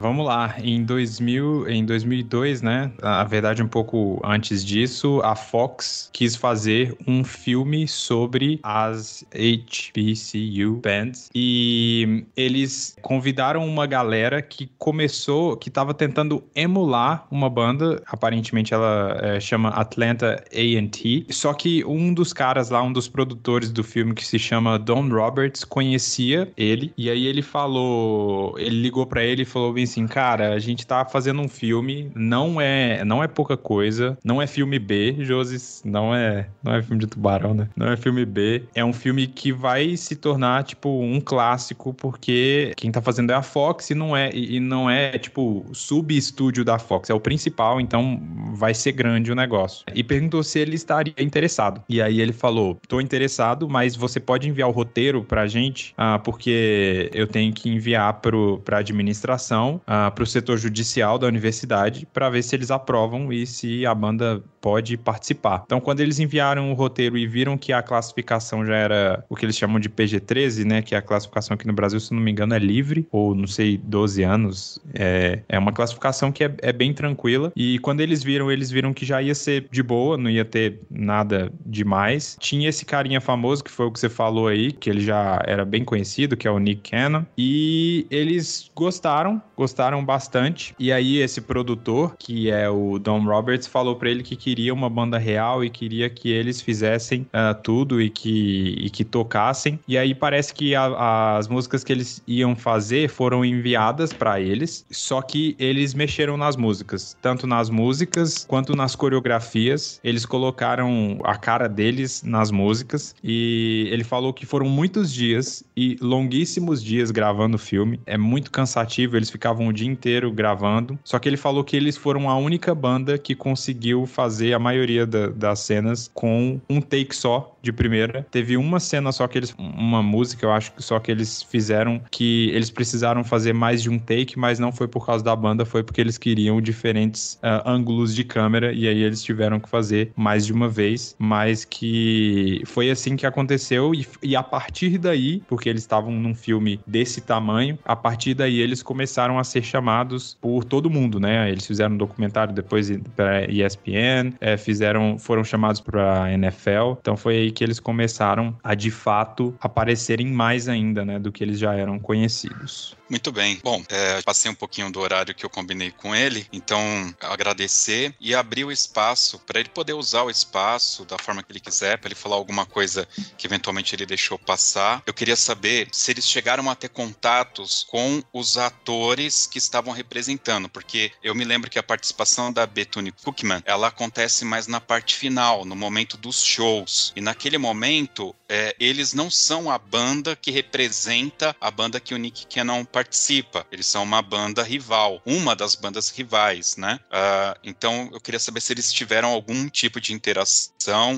Em 2000, em 2002, né? Na verdade, um pouco antes disso, a Fox quis fazer um filme sobre as HBCU bands e eles convidaram uma galera que começou, que estava tentando emular uma banda. Aparentemente, ela é, chama Atlanta A&T. Só que um dos caras lá, um dos produtores do filme que se chama Don Roberts, conhecia ele e aí ele falou, ele ligou para ele e falou bem assim, cara, a gente tá fazendo um filme, não é, não é pouca coisa, não é filme B, Joses, não é, não é filme de tubarão, né? Não é filme B, é um filme que vai se tornar tipo um clássico porque quem tá fazendo é a Fox e não é e não é tipo sub-estúdio da Fox, é o principal, então vai ser grande o negócio. E perguntou se ele estaria interessado. E aí ele falou: "Tô interessado, mas você pode enviar o roteiro pra gente, ah, porque eu tenho que enviar pro pra administração, ah, pro setor judicial da universidade para ver se eles aprovam e se a banda pode participar. Então, quando eles enviaram o roteiro e viram que a classificação já era o que eles chamam de PG-13, né, que é a classificação aqui no Brasil, se não me engano, é livre, ou não sei, 12 anos, é, é uma classificação que é, é bem tranquila. E quando eles viram, eles viram que já ia ser de boa, não ia ter nada demais. Tinha esse carinha famoso, que foi o que você falou aí, que ele já era bem conhecido, que é o Nick Cannon. E eles gostaram, gostaram bastante. E aí esse produtor, que é o Don Roberts, falou para ele que queria uma banda real e queria que eles fizessem uh, tudo e que, e que tocassem. E aí parece que a, as músicas que eles iam fazer foram enviadas para eles, só que eles mexeram nas músicas, tanto nas músicas quanto nas coreografias. Eles colocaram a cara deles nas músicas e ele falou que foram muitos dias e longuíssimos dias gravando o filme. É muito cansativo, eles ficavam o dia inteiro gravando. Só que ele falou que eles foram a única banda que conseguiu fazer a maioria da, das cenas com um take só de primeira. Teve uma cena só que eles. Uma música, eu acho que só que eles fizeram que eles precisaram fazer mais de um take, mas não foi por causa da banda, foi porque eles queriam diferentes uh, ângulos de câmera e aí eles tiveram que fazer mais de uma vez. Mas que foi assim que aconteceu e, e a partir daí, porque eles estavam num filme desse tamanho, a partir daí eles começaram a ser chamados chamados por todo mundo, né? Eles fizeram um documentário depois para ESPN, é, fizeram, foram chamados para NFL. Então foi aí que eles começaram a de fato aparecerem mais ainda, né, do que eles já eram conhecidos. Muito bem. Bom, é, passei um pouquinho do horário que eu combinei com ele, então agradecer e abrir o espaço para ele poder usar o espaço da forma que ele quiser, para ele falar alguma coisa que eventualmente ele deixou passar. Eu queria saber se eles chegaram a ter contatos com os atores que estavam representando, porque eu me lembro que a participação da Bethune Cookman ela acontece mais na parte final, no momento dos shows. E naquele momento, é, eles não são a banda que representa a banda que o Nick Cannon participa. Eles são uma banda rival, uma das bandas rivais, né? Uh, então eu queria saber se eles tiveram algum tipo de interação,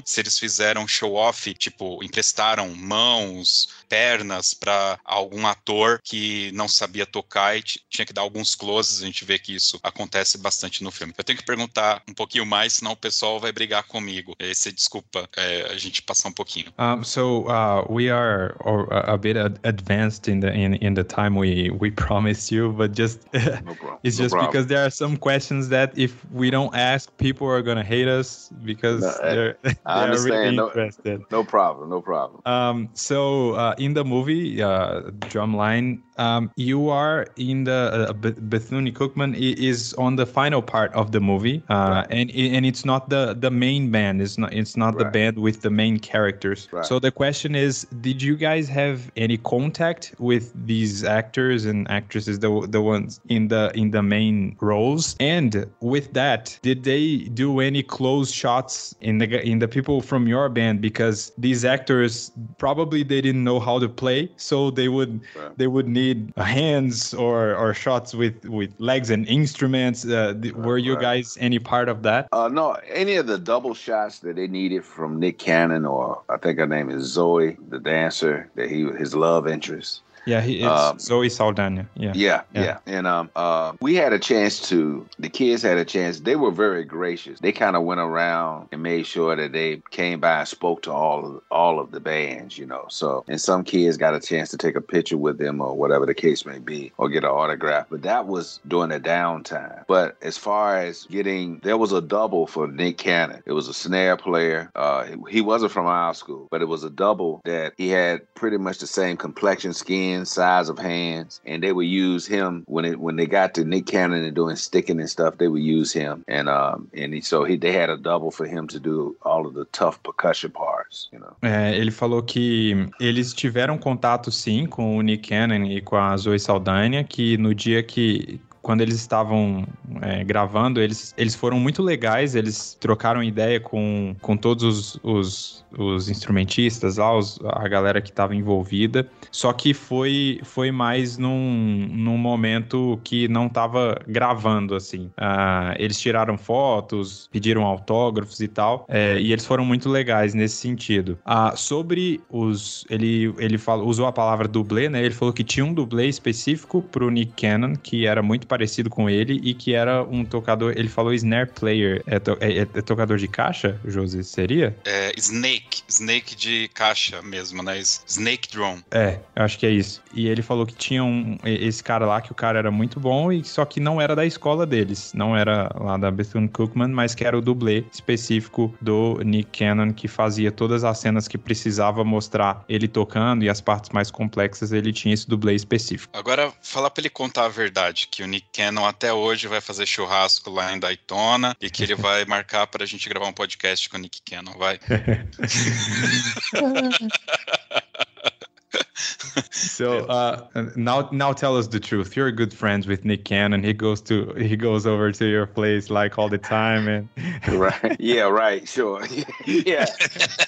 se eles fizeram show-off, tipo, emprestaram mãos, pernas para algum ator que não sabia tocar e tinha que dar alguns closes. A gente vê que isso acontece bastante no filme. Eu tenho que perguntar um pouquinho mais, senão o pessoal vai brigar comigo. Esse, desculpa é, a gente passar um pouquinho. Um, so uh, we are a bit advanced in the in, in the time we we promised you, but just no it's just no because there are some questions that if we don't ask, people are gonna hate us because no, they're, I they're really no, interested. No problem, no problem. Um, so uh, in the movie, uh, Drumline, um, you are in the uh, Bethune Cookman is on the final part of the movie, uh, right. and and it's not the the main band. It's not it's not right. the band with the main characters. Right. So the question is, did you guys have any contact with these actors and actresses, the the ones in the in the main roles? And with that, did they do any close shots in the in the people from your band? Because these actors probably they didn't know how to play, so they would they would need need hands or or shots with with legs and instruments. Uh, were you guys any part of that? Uh, no, any of the double shots that they needed from Nick Cannon or I think her name is Zoe, the dancer that he his love interest. Yeah, he is um, Zoe Saldana. Yeah. yeah. yeah, yeah, And um, uh, we had a chance to. The kids had a chance. They were very gracious. They kind of went around and made sure that they came by and spoke to all of all of the bands. You know, so and some kids got a chance to take a picture with them or whatever the case may be, or get an autograph. But that was during the downtime. But as far as getting, there was a double for Nick Cannon. It was a snare player. Uh, he wasn't from our school, but it was a double that he had pretty much the same complexion, skin size of hands, and they would use him when it when they got to Nick Cannon and doing sticking and stuff. They would use him, and um and he, so he they had a double for him to do all of the tough percussion parts, you know. É, ele falou que eles tiveram contato sim com o Nick Cannon e com a Zoe Saldanha, que no dia que quando eles estavam é, gravando, eles, eles foram muito legais, eles trocaram ideia com, com todos os, os, os instrumentistas lá, os, a galera que estava envolvida, só que foi, foi mais num, num momento que não estava gravando, assim. Uh, eles tiraram fotos, pediram autógrafos e tal, é, e eles foram muito legais nesse sentido. Uh, sobre os... Ele, ele falou, usou a palavra dublê, né? Ele falou que tinha um dublê específico pro Nick Cannon, que era muito parecido com ele e que era um tocador. Ele falou snare player. É, to, é, é, é tocador de caixa, José? Seria? É Snake. Snake de caixa mesmo, né? Snake Drum. É, eu acho que é isso. E ele falou que tinha um, esse cara lá, que o cara era muito bom, e só que não era da escola deles. Não era lá da Bethune Cookman, mas que era o dublê específico do Nick Cannon, que fazia todas as cenas que precisava mostrar ele tocando e as partes mais complexas, ele tinha esse dublê específico. Agora, fala pra ele contar a verdade, que o Nick Cannon até hoje vai fazer churrasco lá em Daytona e que ele vai marcar para a gente gravar um podcast com o Nick Cannon, vai. so uh, now now tell us the truth. You're good friends with nick cannon. He goes to he goes over to your place like all the time and right. Yeah right. Sure. Yeah.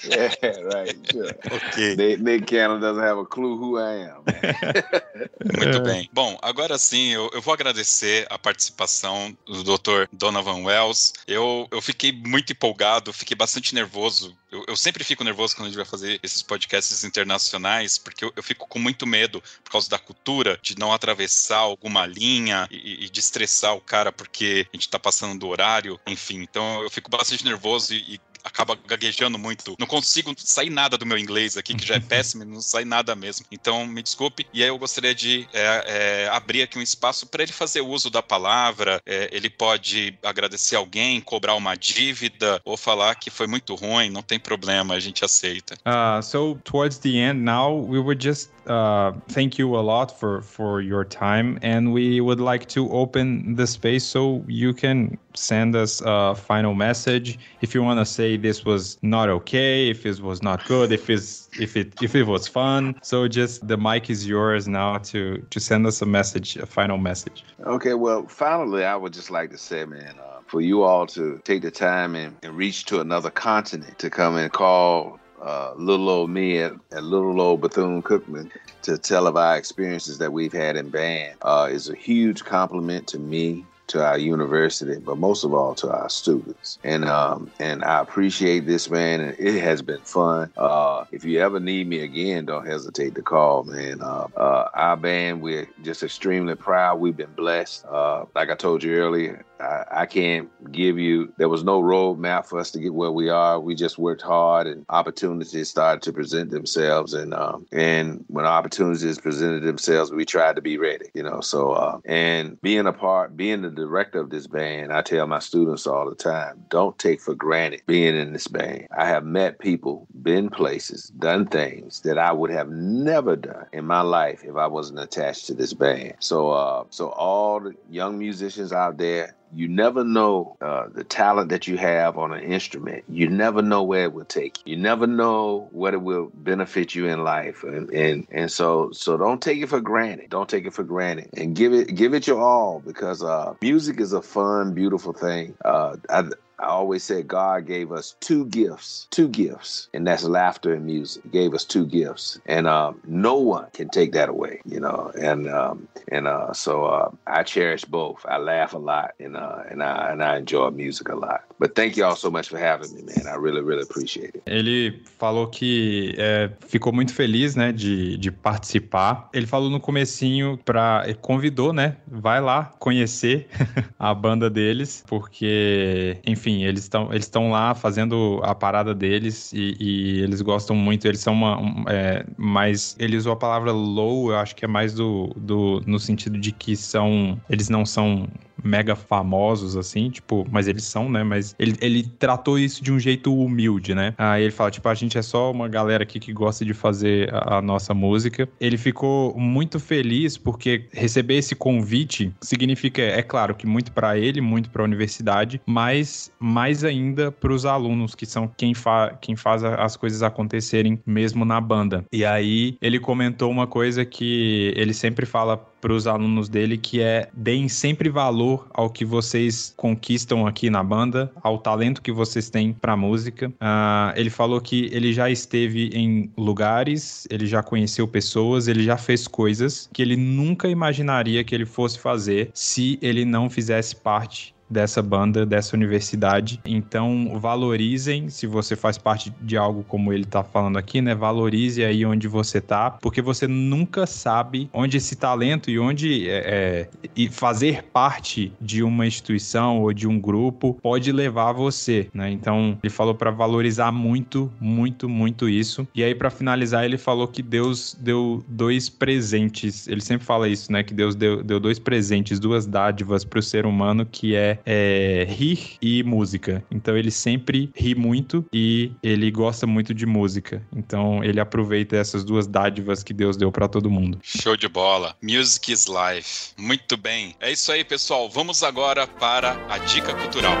Yeah right. Sure. Okay nick, nick cannon doesn't have a clue who i am muito bem. Bom agora sim eu, eu vou agradecer a participação do dr donovan wells. Eu eu fiquei muito empolgado fiquei bastante nervoso. Eu, eu sempre fico nervoso quando a gente vai fazer esses podcasts internacionais porque eu, eu fico com muito medo por causa da cultura, de não atravessar alguma linha e, e de estressar o cara porque a gente tá passando do horário, enfim. Então eu fico bastante nervoso e, e acaba gaguejando muito. Não consigo sair nada do meu inglês aqui, que já é péssimo, não sai nada mesmo. Então, me desculpe. E aí eu gostaria de é, é, abrir aqui um espaço para ele fazer uso da palavra. É, ele pode agradecer alguém, cobrar uma dívida ou falar que foi muito ruim, não tem problema, a gente aceita. Uh, so, towards the end now, we would just uh, thank you a lot for for your time, and we would like to open the space so you can send us a final message if you want to say this was not okay, if it was not good, if it's if it if it was fun. So just the mic is yours now to to send us a message, a final message. Okay, well, finally, I would just like to say, man. Uh, for you all to take the time and, and reach to another continent to come and call uh, little old me at little old Bethune Cookman to tell of our experiences that we've had in band uh, is a huge compliment to me to our university, but most of all to our students. And um, and I appreciate this, man. And it has been fun. Uh, if you ever need me again, don't hesitate to call, man. Uh, uh, our band, we're just extremely proud. We've been blessed. Uh, like I told you earlier, I, can't give you. There was no roadmap for us to get where we are. We just worked hard, and opportunities started to present themselves. And um, and when opportunities presented themselves, we tried to be ready. You know, so uh, and being a part, being the director of this band, I tell my students all the time, don't take for granted being in this band. I have met people, been places, done things that I would have never done in my life if I wasn't attached to this band. So uh, so all the young musicians out there you never know uh, the talent that you have on an instrument. You never know where it will take you. You never know what it will benefit you in life, and and and so so don't take it for granted. Don't take it for granted, and give it give it your all because uh, music is a fun, beautiful thing. Uh, I, I always said God gave us two gifts, two gifts, and that's laughter and music. He gave us two gifts, and um, no one can take that away, you know. And um, and uh, so uh, I cherish both. I laugh a lot, and uh, and I and I enjoy music a lot. But thank you all so much for having me, man. I really really appreciate it. Ele falou que é, ficou muito feliz, né, de, de participar. Ele falou no comecinho para convidou, né, vai lá conhecer a banda deles, porque enfim enfim, eles estão eles estão lá fazendo a parada deles e, e eles gostam muito. Eles são uma. Um, é, mais. Ele usou a palavra low, eu acho que é mais do, do. no sentido de que são. Eles não são mega famosos, assim, tipo, mas eles são, né? Mas ele, ele tratou isso de um jeito humilde, né? Aí ele fala, tipo, a gente é só uma galera aqui que gosta de fazer a, a nossa música. Ele ficou muito feliz porque receber esse convite significa, é claro, que muito para ele, muito para a universidade, mas mais ainda para os alunos, que são quem, fa quem faz as coisas acontecerem mesmo na banda. E aí ele comentou uma coisa que ele sempre fala para os alunos dele, que é deem sempre valor ao que vocês conquistam aqui na banda, ao talento que vocês têm para música. Uh, ele falou que ele já esteve em lugares, ele já conheceu pessoas, ele já fez coisas que ele nunca imaginaria que ele fosse fazer se ele não fizesse parte dessa banda, dessa universidade. Então, valorizem, se você faz parte de algo como ele tá falando aqui, né? Valorize aí onde você tá, porque você nunca sabe onde esse talento e onde é, é, e fazer parte de uma instituição ou de um grupo pode levar você, né? Então, ele falou para valorizar muito, muito, muito isso. E aí, para finalizar, ele falou que Deus deu dois presentes. Ele sempre fala isso, né? Que Deus deu, deu dois presentes, duas dádivas para o ser humano, que é é, rir e música. Então ele sempre ri muito e ele gosta muito de música. Então ele aproveita essas duas dádivas que Deus deu para todo mundo. Show de bola. Music is life. Muito bem. É isso aí, pessoal. Vamos agora para a dica cultural.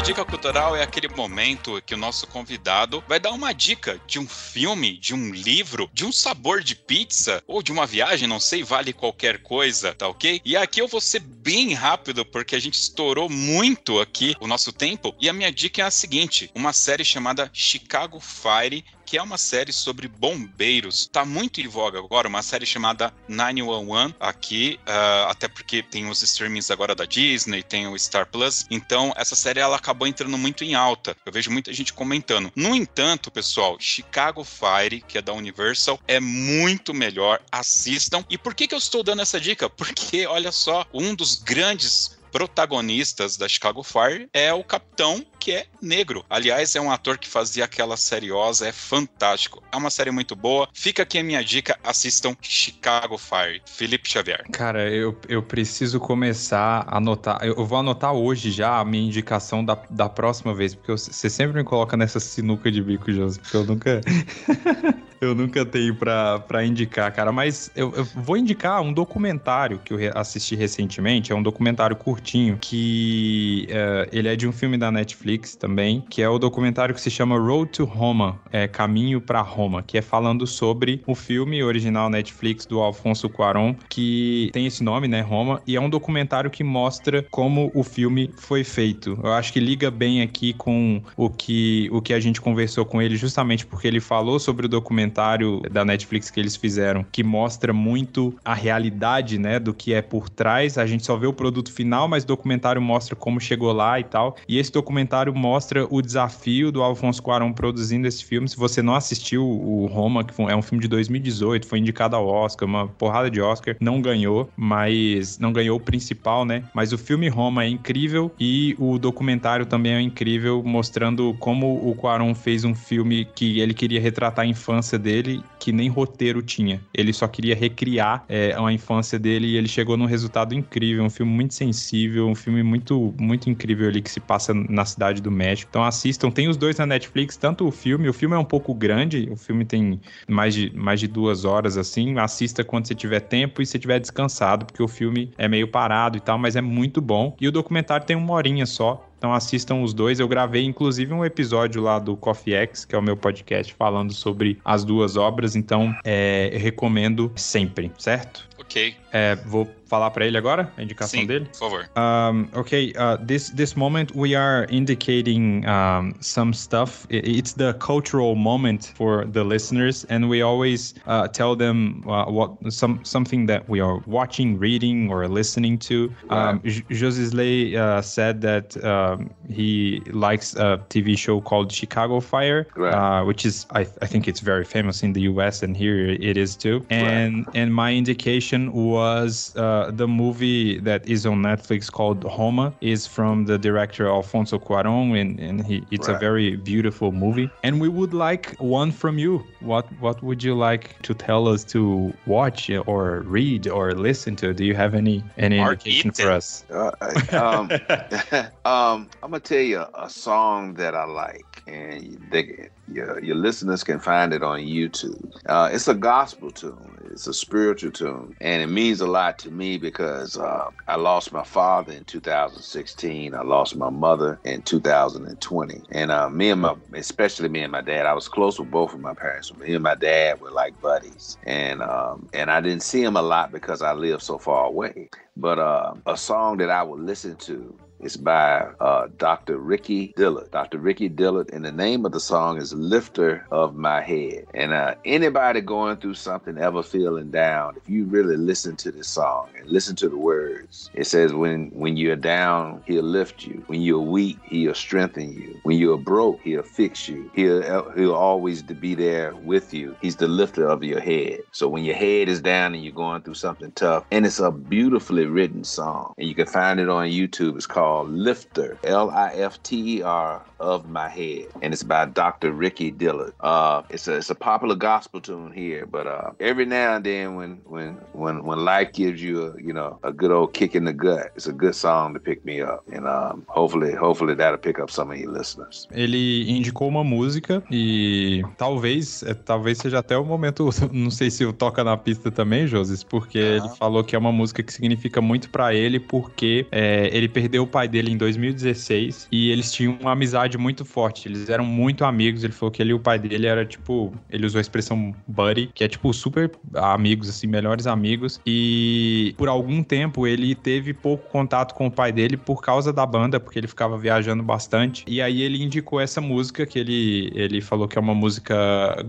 Dica cultural é aquele momento que o nosso convidado vai dar uma dica de um filme, de um livro, de um sabor de pizza ou de uma viagem, não sei, vale qualquer coisa, tá ok? E aqui eu vou ser bem rápido porque a gente estourou muito aqui o nosso tempo. E a minha dica é a seguinte: uma série chamada Chicago Fire que é uma série sobre bombeiros. Tá muito em voga agora, uma série chamada 911 aqui, uh, até porque tem os streamings agora da Disney, tem o Star Plus. Então, essa série ela acabou entrando muito em alta. Eu vejo muita gente comentando. No entanto, pessoal, Chicago Fire, que é da Universal, é muito melhor. Assistam. E por que, que eu estou dando essa dica? Porque, olha só, um dos grandes protagonistas da Chicago Fire é o capitão, que é negro. Aliás, é um ator que fazia aquela seriosa, é fantástico. É uma série muito boa. Fica aqui a minha dica: assistam Chicago Fire. Felipe Xavier. Cara, eu, eu preciso começar a anotar. Eu vou anotar hoje já a minha indicação da, da próxima vez, porque você sempre me coloca nessa sinuca de bico, José, porque eu nunca. eu nunca tenho pra, indicar, cara. Mas eu, eu, vou indicar um documentário que eu assisti recentemente. É um documentário curtinho que uh, ele é de um filme da Netflix também, que é o documentário que se chama Road to Roma, é Caminho para Roma, que é falando sobre o filme original Netflix do Alfonso Cuarón, que tem esse nome, né, Roma, e é um documentário que mostra como o filme foi feito. Eu acho que liga bem aqui com o que, o que a gente conversou com ele, justamente porque ele falou sobre o documentário documentário da Netflix que eles fizeram, que mostra muito a realidade, né, do que é por trás. A gente só vê o produto final, mas o documentário mostra como chegou lá e tal. E esse documentário mostra o desafio do Alfonso Cuarón produzindo esse filme. Se você não assistiu o Roma, que é um filme de 2018, foi indicado ao Oscar, uma porrada de Oscar, não ganhou, mas não ganhou o principal, né? Mas o filme Roma é incrível e o documentário também é incrível, mostrando como o Cuarón fez um filme que ele queria retratar a infância dele que nem roteiro tinha. Ele só queria recriar é, a infância dele e ele chegou num resultado incrível. Um filme muito sensível, um filme muito, muito incrível ali que se passa na cidade do México. Então assistam. Tem os dois na Netflix, tanto o filme. O filme é um pouco grande, o filme tem mais de, mais de duas horas assim. Assista quando você tiver tempo e se tiver descansado, porque o filme é meio parado e tal, mas é muito bom. E o documentário tem uma horinha só. Então assistam os dois. Eu gravei inclusive um episódio lá do Coffee X, que é o meu podcast, falando sobre as duas obras. Então é, recomendo sempre, certo? Ok. É, vou falar para ele agora a indicação Sim, dele? por favor. Um, okay, uh, this this moment we are indicating um, some stuff. It's the cultural moment for the listeners, and we always uh, tell them uh, what some something that we are watching, reading, or listening to. Um, Josisley uh, said that um, he likes a TV show called Chicago Fire, Right. uh, which is I, I think it's very famous in the U.S. and here it is too. And and my indication was uh, the movie that is on Netflix called Roma is from the director Alfonso Cuarón, and, and he, it's a very beautiful movie. And we would like one from you. What what would you like to tell us to watch or read or listen to? Do you have any any Or indication eat for us? Uh, um, um, I'm gonna tell you a song that I like, and they, your, your listeners can find it on YouTube. Uh, it's a gospel tune. It's a spiritual tune, and it means a lot to me because uh, I lost my father in 2016. I lost my mother in 2020, and uh, me and my, especially me and my dad, I was close with both of my parents. Me and my dad were like buddies, and um, and I didn't see him a lot because I lived so far away. But uh, a song that I would listen to is by uh, Dr. Ricky Dillard. Dr. Ricky Dillard, and the name of the song is "Lifter of My Head." And uh, anybody going through something, ever feeling down, if you really listen to this song and listen to the words, it says, "When when you're down, He'll lift you. When you're weak, He'll strengthen you. When you're broke, He'll fix you. He'll He'll always be there with you. He's the lifter of your head. So when your head is down and you're going through something tough, and it's a beautifully written song, and you can find it on YouTube. It's called Lifter, L I F T E R of my head, and it's by Dr. Ricky Dillard. Uh, it's a it's a popular gospel tune here, but uh, every now and then when when when when life gives you a you know a good old kick in the gut, it's a good song to pick me up, and um, hopefully hopefully that'll pick up some of your listeners. Ele indicou uma música e talvez, é, talvez seja até o momento, não sei se o toca na pista também, Josis, porque ele falou que é uma música que significa muito pra ele porque é, ele perdeu o pai pai dele em 2016 e eles tinham uma amizade muito forte. Eles eram muito amigos. Ele falou que ele e o pai dele era tipo, ele usou a expressão buddy, que é tipo super amigos, assim, melhores amigos. E por algum tempo ele teve pouco contato com o pai dele por causa da banda, porque ele ficava viajando bastante. E aí ele indicou essa música que ele, ele falou que é uma música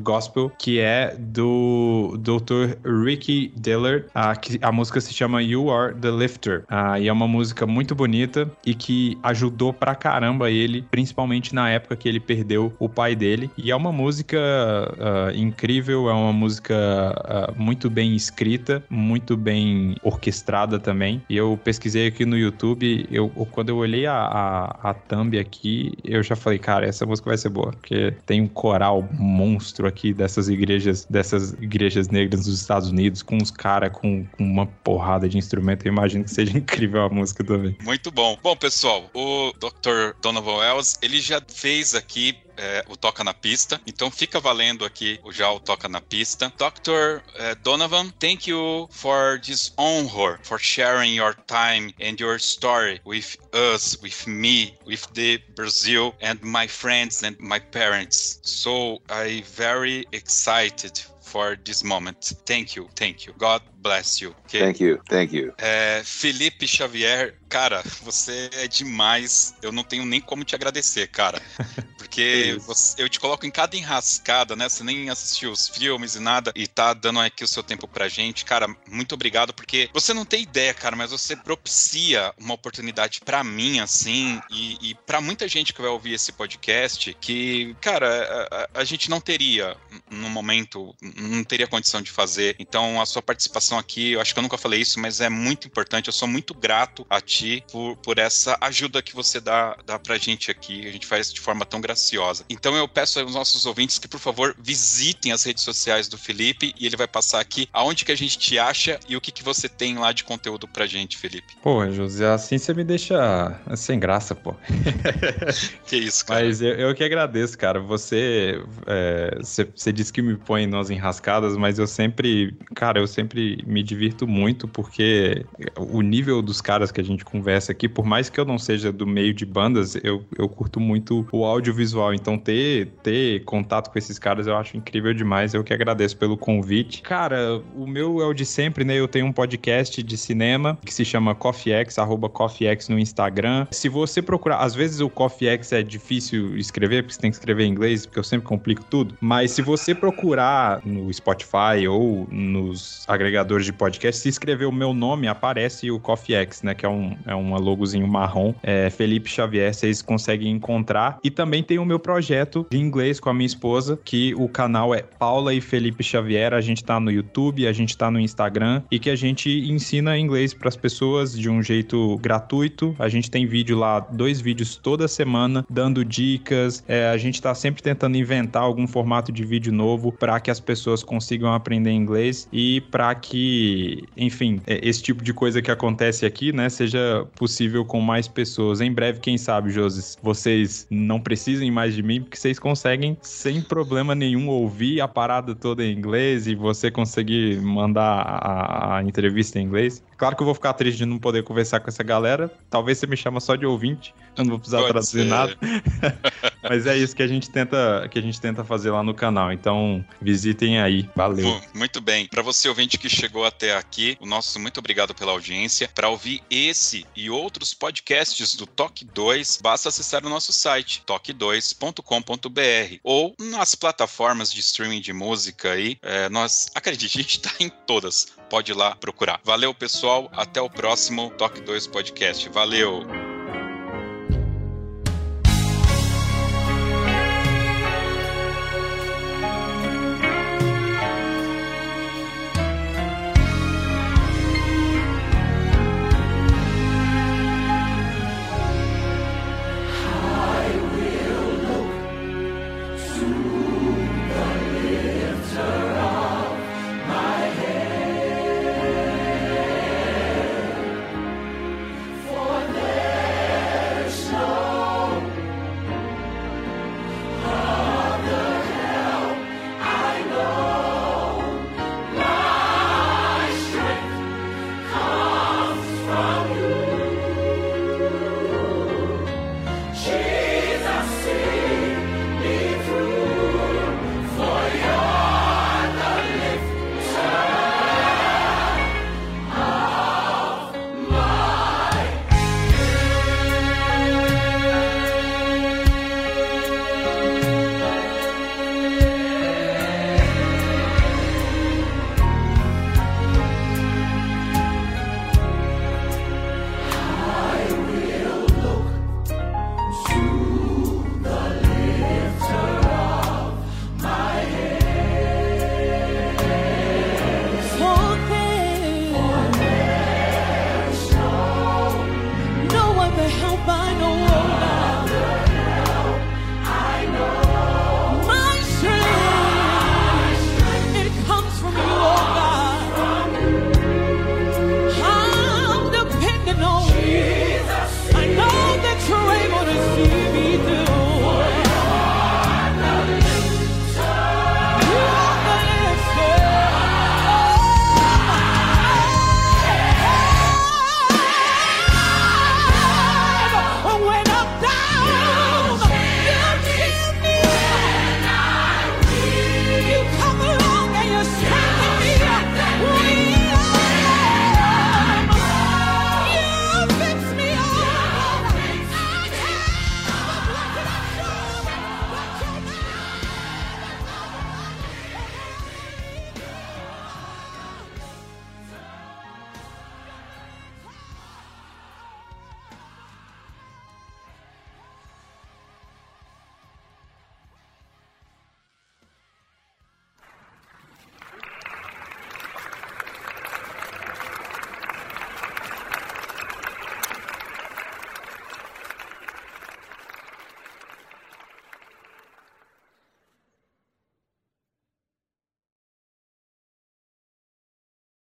gospel, que é do Dr. Ricky Dillard. A, que, a música se chama You Are the Lifter. Ah, e é uma música muito bonita e que ajudou pra caramba ele, principalmente na época que ele perdeu o pai dele. E é uma música uh, incrível, é uma música uh, muito bem escrita, muito bem orquestrada também. E eu pesquisei aqui no YouTube, eu, quando eu olhei a, a, a thumb aqui, eu já falei, cara, essa música vai ser boa, porque tem um coral monstro aqui dessas igrejas, dessas igrejas negras dos Estados Unidos, com uns caras com, com, uma porrada de instrumento. Eu imagino que seja incrível a música também. Muito bom. Bom, pessoal, o Dr. Donovan Wells, ele já fez aqui é, o Toca na Pista. Então fica valendo aqui já o Toca na Pista. Dr. É, Donovan, thank you for this honor, for sharing your time and your story with us, with me, with the Brazil and my friends and my parents. So I very excited for this moment. Thank you, thank you. God bless you. Okay? Thank you, thank you. É, Felipe Xavier, cara, você é demais. Eu não tenho nem como te agradecer, cara. Porque você, eu te coloco em cada enrascada, né? Você nem assistiu os filmes e nada e tá dando aqui o seu tempo pra gente. Cara, muito obrigado, porque você não tem ideia, cara, mas você propicia uma oportunidade para mim, assim, e, e para muita gente que vai ouvir esse podcast, que, cara, a, a gente não teria no momento, não teria condição de fazer. Então, a sua participação aqui, eu acho que eu nunca falei isso, mas é muito importante. Eu sou muito grato a ti por, por essa ajuda que você dá, dá pra gente aqui. A gente faz de forma tão graciosa. Então, eu peço aos nossos ouvintes que, por favor, visitem as redes sociais do Felipe e ele vai passar aqui aonde que a gente te acha e o que, que você tem lá de conteúdo pra gente, Felipe. Pô, José, assim você me deixa sem graça, pô. que isso, cara. Mas eu, eu que agradeço, cara. Você, é, você, você disse que me põe nas enrascadas, mas eu sempre, cara, eu sempre me divirto muito porque o nível dos caras que a gente conversa aqui, por mais que eu não seja do meio de bandas, eu, eu curto muito o audiovisual. Então ter, ter contato com esses caras eu acho incrível demais. Eu que agradeço pelo convite. Cara, o meu é o de sempre, né? Eu tenho um podcast de cinema que se chama CoffeeX, arroba CoffeeX no Instagram. Se você procurar, às vezes o CoffeeX é difícil escrever, porque você tem que escrever em inglês, porque eu sempre complico tudo. Mas se você procurar no Spotify ou nos agregadores de podcast, se escrever o meu nome, aparece o CoffeeX, né? Que é um, é um logozinho marrom. É Felipe Xavier, vocês conseguem encontrar. E também tem o meu projeto de inglês com a minha esposa, que o canal é Paula e Felipe Xavier. A gente tá no YouTube, a gente tá no Instagram e que a gente ensina inglês para as pessoas de um jeito gratuito. A gente tem vídeo lá, dois vídeos toda semana, dando dicas. É, a gente tá sempre tentando inventar algum formato de vídeo novo para que as pessoas consigam aprender inglês e para que, enfim, é, esse tipo de coisa que acontece aqui, né, seja possível com mais pessoas. Em breve, quem sabe, Joses, vocês não precisem mais de mim, porque vocês conseguem sem problema nenhum ouvir a parada toda em inglês e você conseguir mandar a, a entrevista em inglês. Claro que eu vou ficar triste de não poder conversar com essa galera. Talvez você me chama só de ouvinte, eu não vou precisar Pode traduzir ser. nada. Mas é isso que a gente tenta que a gente tenta fazer lá no canal. Então, visitem aí. Valeu. Muito bem. Para você ouvinte que chegou até aqui, o nosso muito obrigado pela audiência. Para ouvir esse e outros podcasts do Toque 2, basta acessar o nosso site toque2.com.br ou nas plataformas de streaming de música aí. É, nós, acredite, a gente está em todas. Pode ir lá procurar. Valeu, pessoal. Até o próximo Toque 2 Podcast. Valeu!